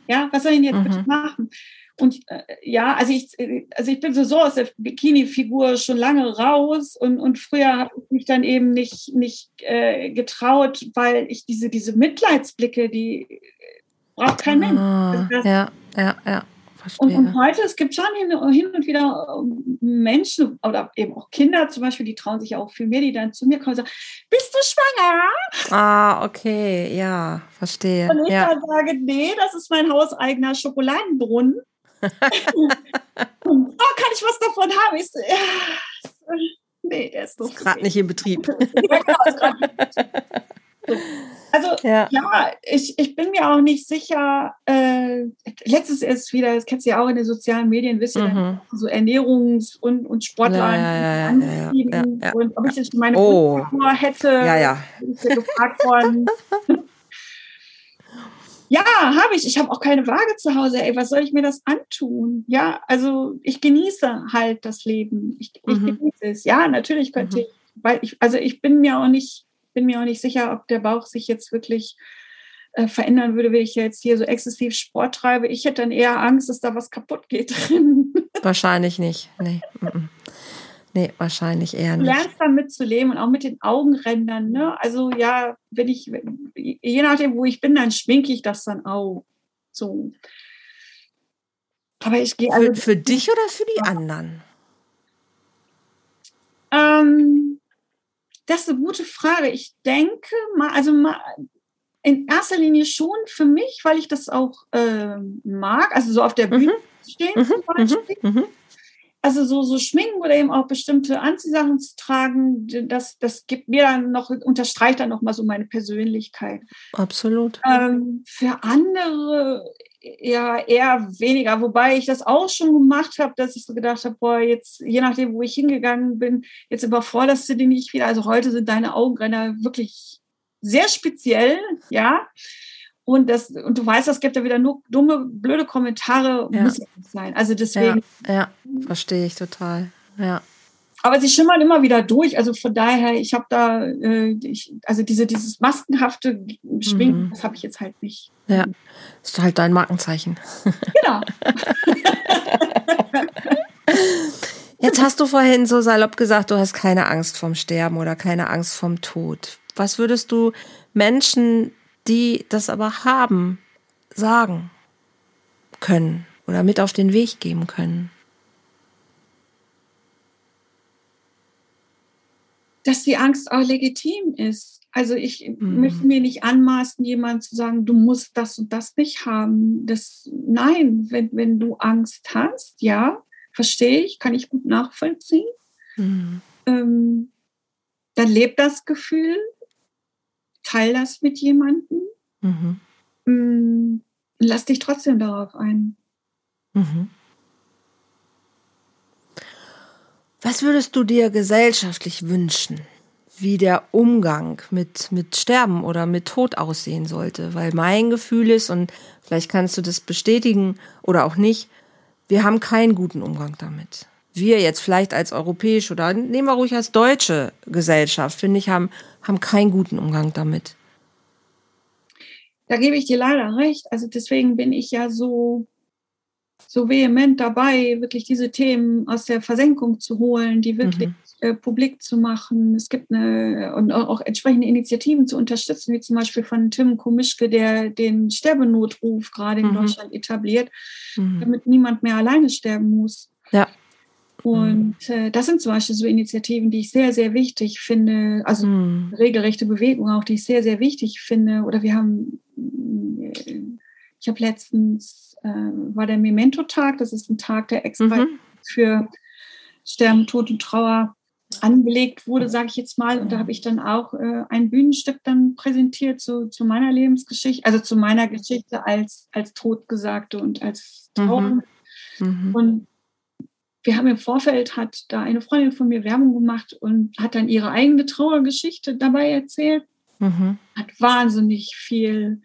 Ja, was soll ich denn jetzt bitte mhm. machen? Und äh, ja, also ich, also ich bin so aus der Bikini-Figur schon lange raus und, und früher habe ich mich dann eben nicht, nicht äh, getraut, weil ich diese, diese Mitleidsblicke, die braucht kein Mensch. Ah, ja, ja, ja. Und, und, heute, es gibt schon hin, und wieder ähm, Menschen oder eben auch Kinder zum Beispiel, die trauen sich auch viel mehr, die dann zu mir kommen und sagen, bist du schwanger? Ah, okay, ja, verstehe. Und ich ja. dann sage, nee, das ist mein hauseigener Schokoladenbrunnen. Oh, kann ich was davon haben? Ich so, ja, nee, der ist noch gerade <laughs> nicht in Betrieb. Also ja, ja ich, ich bin mir auch nicht sicher. Äh, letztes ist wieder, das kennst du ja auch in den sozialen Medien, wisst ihr, mhm. so Ernährungs- und, und Sportler ja, ja, ja, und ob ich das meine oh. hätte, ja, ist ja gefragt worden. <laughs> Ja, habe ich. Ich habe auch keine Waage zu Hause. Ey, was soll ich mir das antun? Ja, also ich genieße halt das Leben. Ich, ich mhm. genieße es. Ja, natürlich könnte mhm. ich, weil ich, also ich bin mir auch nicht, bin mir auch nicht sicher, ob der Bauch sich jetzt wirklich äh, verändern würde, wenn ich jetzt hier so exzessiv Sport treibe. Ich hätte dann eher Angst, dass da was kaputt geht <laughs> drin. Wahrscheinlich nicht. Nee. Mhm. Nee, wahrscheinlich eher nicht. Du lernst damit zu leben und auch mit den Augenrändern. Ne? Also ja, wenn ich, je nachdem, wo ich bin, dann schminke ich das dann auch. So. Aber ich gehe also. Für, für dich oder für die anderen? Ähm, das ist eine gute Frage. Ich denke mal, also mal in erster Linie schon für mich, weil ich das auch äh, mag, also so auf der Bühne mhm. stehen mhm. zum Beispiel. Mhm. Also so, so schminken oder eben auch bestimmte Anziehsachen zu tragen, das, das gibt mir dann noch, unterstreicht dann nochmal so meine Persönlichkeit. Absolut. Ähm, für andere ja eher weniger, wobei ich das auch schon gemacht habe, dass ich so gedacht habe, boah, jetzt, je nachdem, wo ich hingegangen bin, jetzt überforderst du die nicht wieder. Also heute sind deine Augenränder wirklich sehr speziell, ja. Und, das, und du weißt, es gibt ja wieder nur dumme, blöde Kommentare, ja. muss nicht sein. Also deswegen. Ja, ja verstehe ich total. Ja. Aber sie schimmern immer wieder durch. Also von daher, ich habe da, äh, ich, also diese, dieses maskenhafte Schminken, mhm. das habe ich jetzt halt nicht. Ja, das ist halt dein Markenzeichen. Genau. <laughs> Jetzt hast du vorhin so salopp gesagt, du hast keine Angst vom Sterben oder keine Angst vom Tod. Was würdest du Menschen die das aber haben, sagen können oder mit auf den Weg geben können. Dass die Angst auch legitim ist. Also ich mhm. möchte mir nicht anmaßen, jemand zu sagen, du musst das und das nicht haben. Das, nein, wenn, wenn du Angst hast, ja, verstehe ich, kann ich gut nachvollziehen. Mhm. Ähm, dann lebt das Gefühl, teil das mit jemandem. Mhm. Mm, lass dich trotzdem darauf ein. Mhm. Was würdest du dir gesellschaftlich wünschen, wie der Umgang mit, mit Sterben oder mit Tod aussehen sollte? Weil mein Gefühl ist, und vielleicht kannst du das bestätigen oder auch nicht, wir haben keinen guten Umgang damit. Wir jetzt vielleicht als europäische oder nehmen wir ruhig als deutsche Gesellschaft, finde ich, haben, haben keinen guten Umgang damit. da gebe ich dir leider recht. Also deswegen bin ich ja so, so vehement dabei, wirklich diese Themen aus der Versenkung zu holen, die wirklich mhm. äh, publik zu machen. Es gibt eine und auch entsprechende Initiativen zu unterstützen, wie zum Beispiel von Tim Komischke, der den Sterbenotruf gerade in mhm. Deutschland etabliert, mhm. damit niemand mehr alleine sterben muss. Ja. Und äh, das sind zum Beispiel so Initiativen, die ich sehr, sehr wichtig finde. Also mhm. regelrechte Bewegung auch, die ich sehr, sehr wichtig finde. Oder wir haben, äh, ich habe letztens, äh, war der Memento-Tag, das ist ein Tag, der extra mhm. für Sterben, Tod und Trauer angelegt wurde, sage ich jetzt mal. Und da habe ich dann auch äh, ein Bühnenstück dann präsentiert zu, zu meiner Lebensgeschichte, also zu meiner Geschichte als, als Todgesagte und als Trauer. Mhm. Mhm. Und wir haben im Vorfeld, hat da eine Freundin von mir Werbung gemacht und hat dann ihre eigene Trauergeschichte dabei erzählt. Mhm. Hat wahnsinnig viel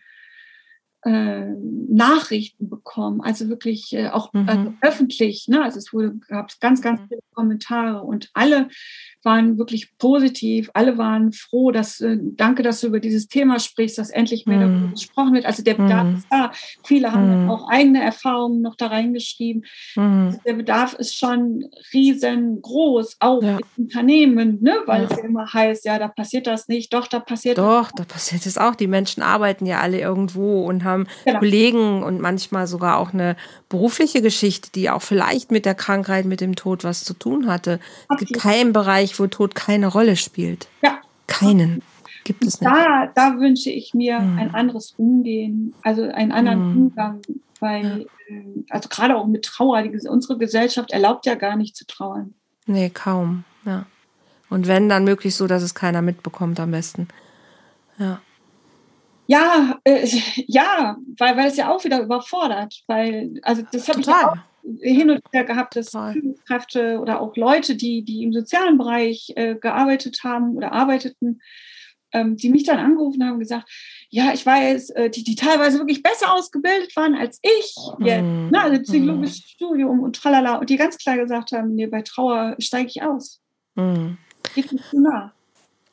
äh, Nachrichten bekommen, also wirklich äh, auch mhm. also öffentlich. Ne? Also es wurde, gab ganz, ganz mhm. viele Kommentare und alle waren wirklich positiv. Alle waren froh, dass, äh, danke, dass du über dieses Thema sprichst, dass endlich mehr darüber mm. gesprochen wird. Also der Bedarf mm. ist da. Viele haben mm. auch eigene Erfahrungen noch da reingeschrieben. Also der Bedarf ist schon riesengroß, auch ja. in Unternehmen, ne? weil ja. es ja immer heißt, ja, da passiert das nicht. Doch, da passiert Doch, da passiert es auch. Die Menschen arbeiten ja alle irgendwo und haben genau. Kollegen und manchmal sogar auch eine berufliche Geschichte, die auch vielleicht mit der Krankheit, mit dem Tod was zu tun hatte. Es gibt keinen Bereich, wo Tod keine Rolle spielt. Ja. Keinen. Gibt es nicht. Da, da wünsche ich mir hm. ein anderes Umgehen, also einen anderen hm. Umgang, weil. Ähm, also gerade auch mit Trauer, die, unsere Gesellschaft erlaubt ja gar nicht zu trauern. Nee, kaum, ja. Und wenn, dann möglichst so, dass es keiner mitbekommt am besten. Ja. Ja, äh, ja, weil, weil es ja auch wieder überfordert. Weil, also das habe ich ja auch hin und her gehabt, dass Führungskräfte oder auch Leute, die, die im sozialen Bereich äh, gearbeitet haben oder arbeiteten, ähm, die mich dann angerufen haben und gesagt, ja, ich weiß, äh, die, die teilweise wirklich besser ausgebildet waren als ich, jetzt, mm. ne, also psychologisches mm. Studium und tralala, und die ganz klar gesagt haben, nee, bei Trauer steige ich aus. Mm. Geht nicht zu nah.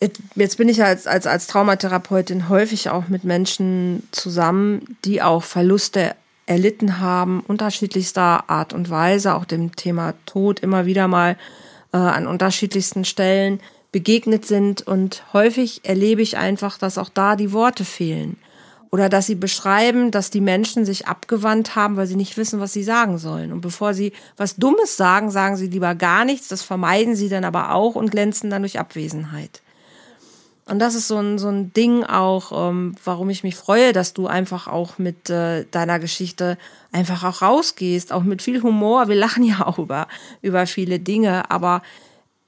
Jetzt bin ich als, als, als Traumatherapeutin häufig auch mit Menschen zusammen, die auch Verluste erlitten haben, unterschiedlichster Art und Weise, auch dem Thema Tod immer wieder mal äh, an unterschiedlichsten Stellen begegnet sind. Und häufig erlebe ich einfach, dass auch da die Worte fehlen. Oder dass sie beschreiben, dass die Menschen sich abgewandt haben, weil sie nicht wissen, was sie sagen sollen. Und bevor sie was Dummes sagen, sagen sie lieber gar nichts. Das vermeiden sie dann aber auch und glänzen dann durch Abwesenheit. Und das ist so ein, so ein Ding auch, ähm, warum ich mich freue, dass du einfach auch mit äh, deiner Geschichte einfach auch rausgehst, auch mit viel Humor. Wir lachen ja auch über, über viele Dinge, aber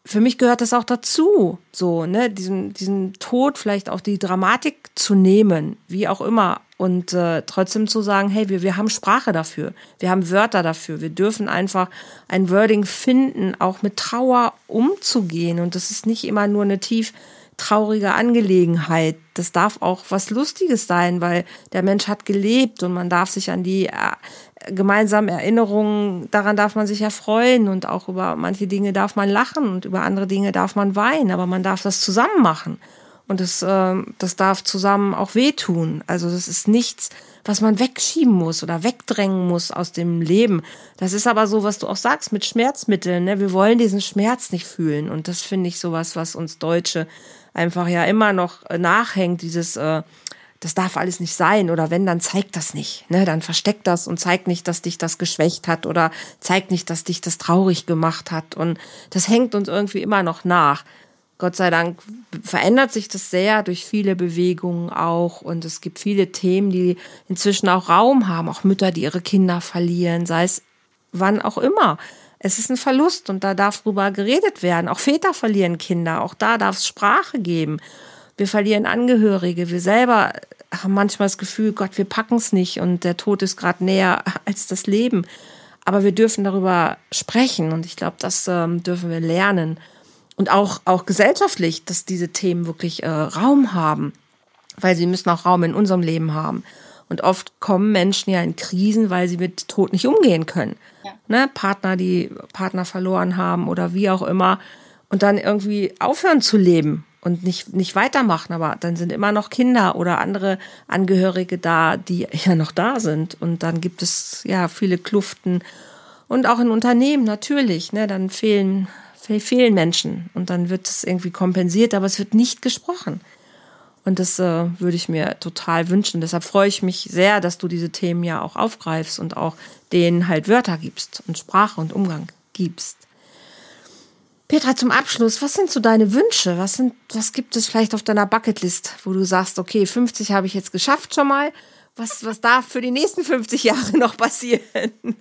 für mich gehört das auch dazu, so, ne, diesen, diesen Tod, vielleicht auch die Dramatik zu nehmen, wie auch immer, und äh, trotzdem zu sagen, hey, wir, wir haben Sprache dafür, wir haben Wörter dafür, wir dürfen einfach ein Wording finden, auch mit Trauer umzugehen. Und das ist nicht immer nur eine tief traurige Angelegenheit. Das darf auch was Lustiges sein, weil der Mensch hat gelebt und man darf sich an die äh, gemeinsamen Erinnerungen, daran darf man sich erfreuen und auch über manche Dinge darf man lachen und über andere Dinge darf man weinen, aber man darf das zusammen machen. Und das, äh, das darf zusammen auch wehtun. Also das ist nichts, was man wegschieben muss oder wegdrängen muss aus dem Leben. Das ist aber so, was du auch sagst mit Schmerzmitteln. Ne? Wir wollen diesen Schmerz nicht fühlen. Und das finde ich sowas, was uns Deutsche einfach ja immer noch äh, nachhängt, dieses, äh, das darf alles nicht sein oder wenn, dann zeigt das nicht. Ne? Dann versteckt das und zeigt nicht, dass dich das geschwächt hat oder zeigt nicht, dass dich das traurig gemacht hat. Und das hängt uns irgendwie immer noch nach. Gott sei Dank verändert sich das sehr durch viele Bewegungen auch und es gibt viele Themen, die inzwischen auch Raum haben, auch Mütter, die ihre Kinder verlieren, sei es wann auch immer. Es ist ein Verlust und da darf drüber geredet werden. Auch Väter verlieren Kinder, auch da darf es Sprache geben. Wir verlieren Angehörige, wir selber haben manchmal das Gefühl, Gott, wir packen es nicht und der Tod ist gerade näher <laughs> als das Leben. Aber wir dürfen darüber sprechen und ich glaube, das ähm, dürfen wir lernen. Und auch, auch gesellschaftlich, dass diese Themen wirklich äh, Raum haben, weil sie müssen auch Raum in unserem Leben haben. Und oft kommen Menschen ja in Krisen, weil sie mit Tod nicht umgehen können. Ja. Ne? Partner, die Partner verloren haben oder wie auch immer. Und dann irgendwie aufhören zu leben. und nicht, nicht weitermachen, aber dann sind immer noch Kinder oder andere Angehörige da, die ja noch da sind. Und dann gibt es ja viele Kluften. Und auch in Unternehmen natürlich, ne, dann fehlen, fehlen Menschen und dann wird es irgendwie kompensiert, aber es wird nicht gesprochen. Und das äh, würde ich mir total wünschen. Deshalb freue ich mich sehr, dass du diese Themen ja auch aufgreifst und auch denen halt Wörter gibst und Sprache und Umgang gibst. Petra, zum Abschluss, was sind so deine Wünsche? Was sind, was gibt es vielleicht auf deiner Bucketlist, wo du sagst, okay, 50 habe ich jetzt geschafft schon mal. Was, was darf für die nächsten 50 Jahre noch passieren? <laughs>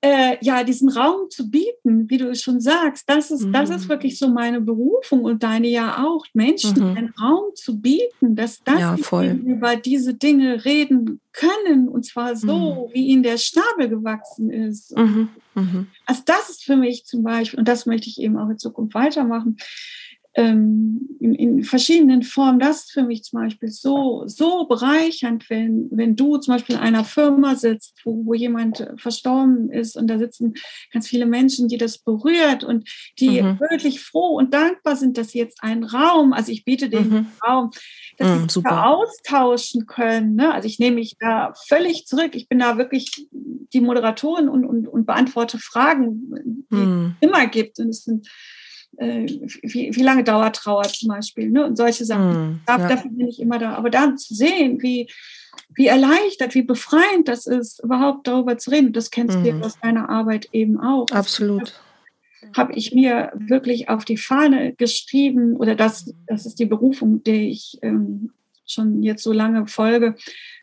äh, ja, diesen Raum zu bieten, wie du es schon sagst, das ist, mhm. das ist mhm. wirklich so meine Berufung und deine ja auch, Menschen mhm. einen Raum zu bieten, dass das ja, über diese Dinge reden können und zwar so, mhm. wie ihnen der Schnabel gewachsen ist. Mhm. Mhm. Also das ist für mich zum Beispiel, und das möchte ich eben auch in Zukunft weitermachen, ähm, in, in, verschiedenen Formen. Das ist für mich zum Beispiel so, so bereichernd, wenn, wenn du zum Beispiel in einer Firma sitzt, wo, wo jemand verstorben ist und da sitzen ganz viele Menschen, die das berührt und die mhm. wirklich froh und dankbar sind, dass sie jetzt einen Raum, also ich biete den mhm. Raum, dass mhm, sie sich da austauschen können. Ne? Also ich nehme mich da völlig zurück. Ich bin da wirklich die Moderatorin und, und, und beantworte Fragen, die mhm. es immer gibt. Und es sind äh, wie, wie lange dauert Trauer zum Beispiel, ne? Und solche Sachen. Mm, ja. Dafür bin ich immer da. Aber dann zu sehen, wie, wie erleichtert, wie befreiend das ist, überhaupt darüber zu reden, das kennst mm. du aus deiner Arbeit eben auch. Absolut. Habe ich mir wirklich auf die Fahne geschrieben, oder das, das ist die Berufung, der ich ähm, schon jetzt so lange folge,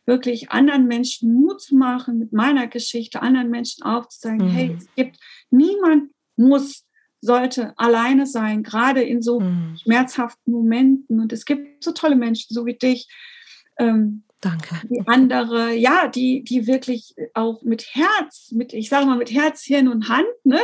wirklich anderen Menschen Mut zu machen, mit meiner Geschichte anderen Menschen aufzuzeigen, mm. hey, es gibt niemand muss sollte alleine sein, gerade in so mhm. schmerzhaften Momenten. Und es gibt so tolle Menschen, so wie dich. Ähm, Danke. Die andere, ja, die, die wirklich auch mit Herz, mit, ich sage mal, mit Herz, Hirn und Hand, ne?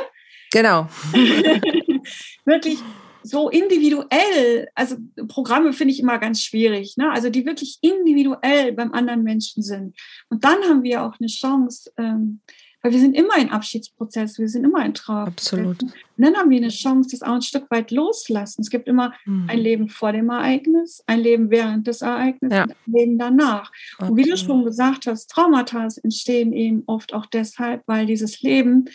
Genau. <laughs> wirklich so individuell, also Programme finde ich immer ganz schwierig, ne? also die wirklich individuell beim anderen Menschen sind. Und dann haben wir auch eine Chance, ähm, weil wir sind immer in Abschiedsprozess, wir sind immer in Trauer. Absolut. Und dann haben wir eine Chance, das auch ein Stück weit loslassen. Es gibt immer mhm. ein Leben vor dem Ereignis, ein Leben während des Ereignisses, ja. ein Leben danach. Absolut. Und wie du schon gesagt hast, Traumata entstehen eben oft auch deshalb, weil dieses Leben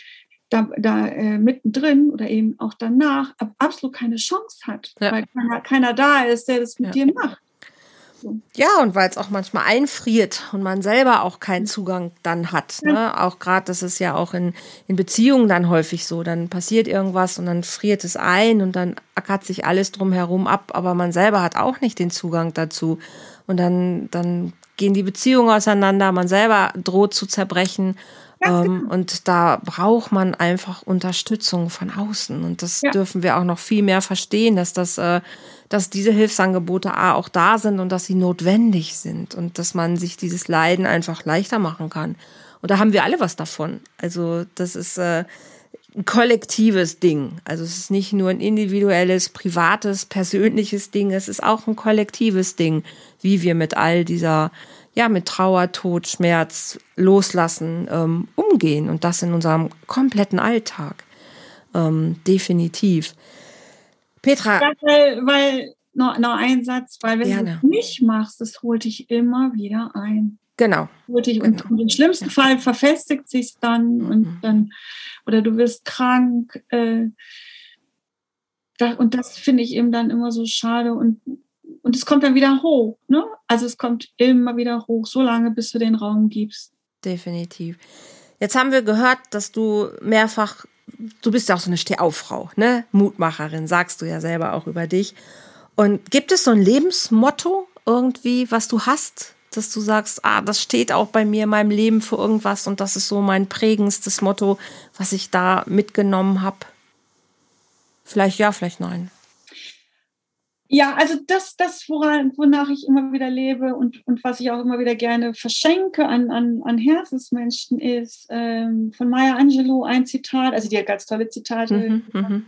da, da äh, mittendrin oder eben auch danach absolut keine Chance hat, ja. weil keiner, keiner, da ist, der das mit ja. dir macht. Ja, und weil es auch manchmal einfriert und man selber auch keinen Zugang dann hat. Ne? Auch gerade, das ist ja auch in, in Beziehungen dann häufig so. Dann passiert irgendwas und dann friert es ein und dann ackert sich alles drumherum ab, aber man selber hat auch nicht den Zugang dazu. Und dann, dann gehen die Beziehungen auseinander, man selber droht zu zerbrechen. Ja, ähm, genau. und da braucht man einfach Unterstützung von außen. Und das ja. dürfen wir auch noch viel mehr verstehen, dass das, äh, dass diese Hilfsangebote A auch da sind und dass sie notwendig sind und dass man sich dieses Leiden einfach leichter machen kann. Und da haben wir alle was davon. Also das ist äh, ein kollektives Ding. Also es ist nicht nur ein individuelles, privates, persönliches Ding, es ist auch ein kollektives Ding, wie wir mit all dieser ja, mit Trauer, Tod, Schmerz, Loslassen ähm, umgehen und das in unserem kompletten Alltag. Ähm, definitiv. Petra. Ja, weil, weil noch, noch ein Satz, weil wenn gerne. du es nicht machst, das holt dich immer wieder ein. Genau. Holt dich, genau. Und im schlimmsten ja. Fall verfestigt sich dann mhm. und dann, oder du wirst krank. Äh, und das finde ich eben dann immer so schade und und es kommt dann wieder hoch. Ne? Also es kommt immer wieder hoch, so lange, bis du den Raum gibst. Definitiv. Jetzt haben wir gehört, dass du mehrfach, du bist ja auch so eine Stehauffrau, ne? Mutmacherin, sagst du ja selber auch über dich. Und gibt es so ein Lebensmotto irgendwie, was du hast, dass du sagst, ah, das steht auch bei mir in meinem Leben für irgendwas und das ist so mein prägendstes Motto, was ich da mitgenommen habe? Vielleicht ja, vielleicht nein. Ja, also das, das woran, wonach ich immer wieder lebe und, und was ich auch immer wieder gerne verschenke an, an, an Herzensmenschen ist ähm, von Maya Angelou ein Zitat, also die hat ganz tolle Zitate. Mhm, mhm,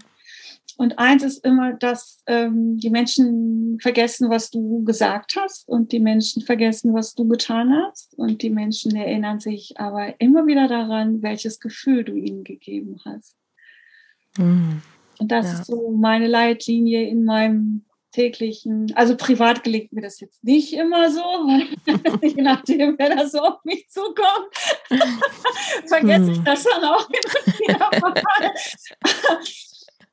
und eins ist immer, dass ähm, die Menschen vergessen, was du gesagt hast und die Menschen vergessen, was du getan hast und die Menschen erinnern sich aber immer wieder daran, welches Gefühl du ihnen gegeben hast. Mhm. Und das ja. ist so meine Leitlinie in meinem täglichen, also privat gelingt mir das jetzt nicht immer so, <laughs> je nachdem, wer da so auf mich zukommt, <laughs> vergesse hm. ich das dann auch wieder mal.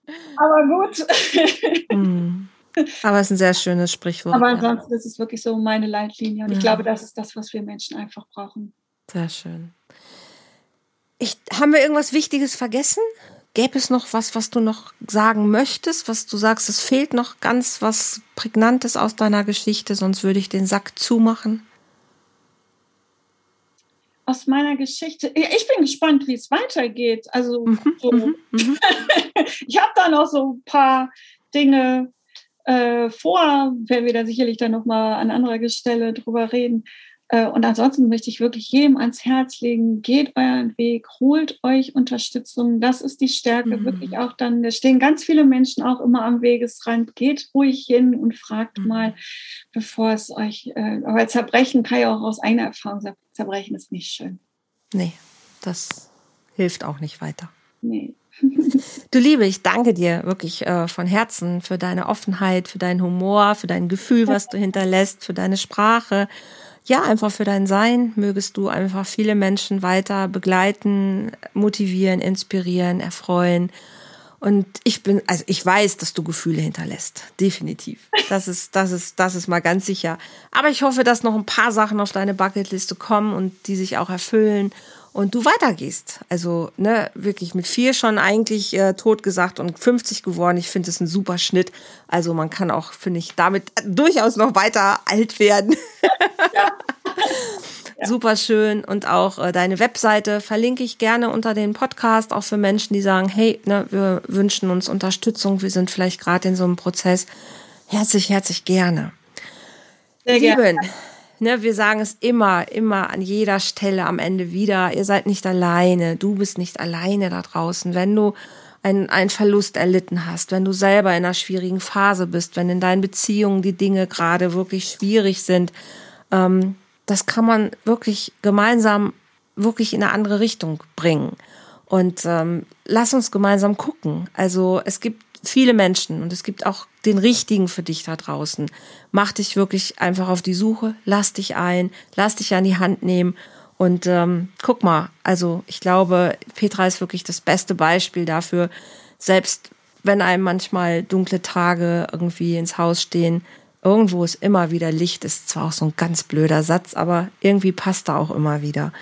<laughs> Aber gut. Hm. Aber es ist ein sehr schönes Sprichwort. Aber ansonsten ja. ist es wirklich so meine Leitlinie. Und ja. ich glaube, das ist das, was wir Menschen einfach brauchen. Sehr schön. Ich, haben wir irgendwas Wichtiges vergessen? Gäbe es noch was, was du noch sagen möchtest, was du sagst, es fehlt noch ganz was Prägnantes aus deiner Geschichte, sonst würde ich den Sack zumachen? Aus meiner Geschichte. Ich bin gespannt, wie es weitergeht. Also mhm, so. Mhm, mhm. <laughs> ich habe da noch so ein paar Dinge äh, vor, werden wir da sicherlich dann nochmal an anderer Stelle drüber reden. Äh, und ansonsten möchte ich wirklich jedem ans Herz legen, geht euren Weg, holt euch Unterstützung. Das ist die Stärke, mhm. wirklich auch dann, da stehen ganz viele Menschen auch immer am Wegesrand. Geht ruhig hin und fragt mhm. mal, bevor es euch, äh, aber Zerbrechen kann ja auch aus eigener Erfahrung sagen, Zerbrechen ist nicht schön. Nee, das hilft auch nicht weiter. Nee. <laughs> Du Liebe, ich danke dir wirklich äh, von Herzen für deine Offenheit, für deinen Humor, für dein Gefühl, was du hinterlässt, für deine Sprache ja, einfach für dein Sein mögest du einfach viele Menschen weiter begleiten, motivieren, inspirieren, erfreuen. Und ich bin, also ich weiß, dass du Gefühle hinterlässt. Definitiv. Das ist, das ist, das ist mal ganz sicher. Aber ich hoffe, dass noch ein paar Sachen auf deine Bucketliste kommen und die sich auch erfüllen und du weitergehst. Also, ne, wirklich mit vier schon eigentlich äh, tot gesagt und 50 geworden. Ich finde es ein super Schnitt. Also man kann auch, finde ich, damit durchaus noch weiter alt werden. Ja. Ja. <laughs> Super schön. Und auch äh, deine Webseite verlinke ich gerne unter den Podcast, auch für Menschen, die sagen, hey, ne, wir wünschen uns Unterstützung, wir sind vielleicht gerade in so einem Prozess. Herzlich, herzlich gerne. Sehr Lieben, gerne ne, wir sagen es immer, immer an jeder Stelle am Ende wieder, ihr seid nicht alleine, du bist nicht alleine da draußen. Wenn du einen, einen Verlust erlitten hast, wenn du selber in einer schwierigen Phase bist, wenn in deinen Beziehungen die Dinge gerade wirklich schwierig sind, ähm, das kann man wirklich gemeinsam wirklich in eine andere Richtung bringen. Und ähm, lass uns gemeinsam gucken. Also es gibt viele Menschen und es gibt auch den richtigen für dich da draußen. Mach dich wirklich einfach auf die Suche, lass dich ein, lass dich an die Hand nehmen und ähm, guck mal, also ich glaube, Petra ist wirklich das beste Beispiel dafür, selbst wenn einem manchmal dunkle Tage irgendwie ins Haus stehen, irgendwo ist immer wieder Licht, ist zwar auch so ein ganz blöder Satz, aber irgendwie passt da auch immer wieder.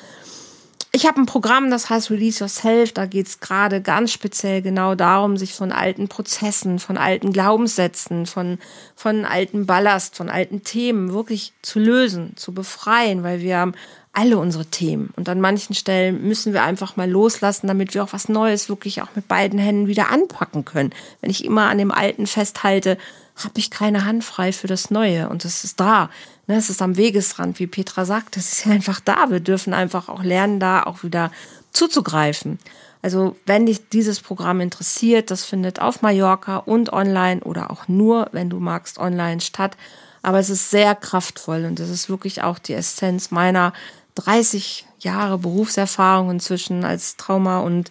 Ich habe ein Programm, das heißt Release Yourself. Da geht es gerade ganz speziell genau darum, sich von alten Prozessen, von alten Glaubenssätzen, von, von alten Ballast, von alten Themen wirklich zu lösen, zu befreien, weil wir haben alle unsere Themen. Und an manchen Stellen müssen wir einfach mal loslassen, damit wir auch was Neues wirklich auch mit beiden Händen wieder anpacken können. Wenn ich immer an dem Alten festhalte, habe ich keine Hand frei für das Neue. Und es ist da. Ne, es ist am Wegesrand, wie Petra sagt. Es ist einfach da. Wir dürfen einfach auch lernen, da auch wieder zuzugreifen. Also wenn dich dieses Programm interessiert, das findet auf Mallorca und online oder auch nur, wenn du magst, online statt. Aber es ist sehr kraftvoll und es ist wirklich auch die Essenz meiner 30 Jahre Berufserfahrung inzwischen als Trauma- und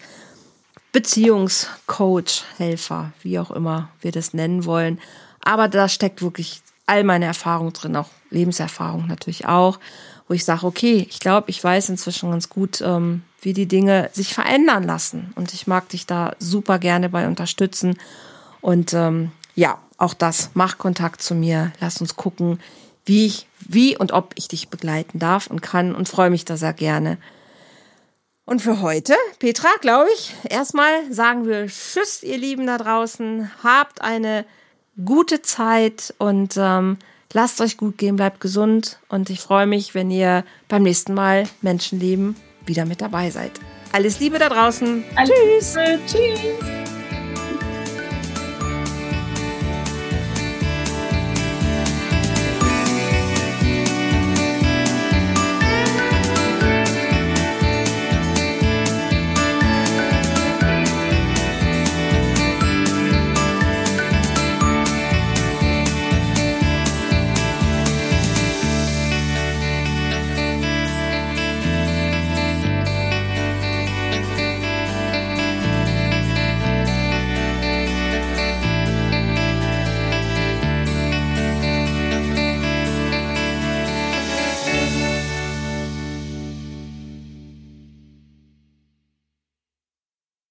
Beziehungscoach, Helfer, wie auch immer wir das nennen wollen. Aber da steckt wirklich all meine Erfahrung drin, auch Lebenserfahrung natürlich auch, wo ich sage, okay, ich glaube, ich weiß inzwischen ganz gut, ähm, wie die Dinge sich verändern lassen. Und ich mag dich da super gerne bei unterstützen. Und ähm, ja, auch das, mach Kontakt zu mir, lass uns gucken, wie ich, wie und ob ich dich begleiten darf und kann und freue mich da sehr gerne. Und für heute, Petra, glaube ich, erstmal sagen wir Tschüss, ihr Lieben da draußen. Habt eine gute Zeit und ähm, lasst euch gut gehen, bleibt gesund und ich freue mich, wenn ihr beim nächsten Mal Menschenleben wieder mit dabei seid. Alles Liebe da draußen. Alles Tschüss. Liebe. Tschüss.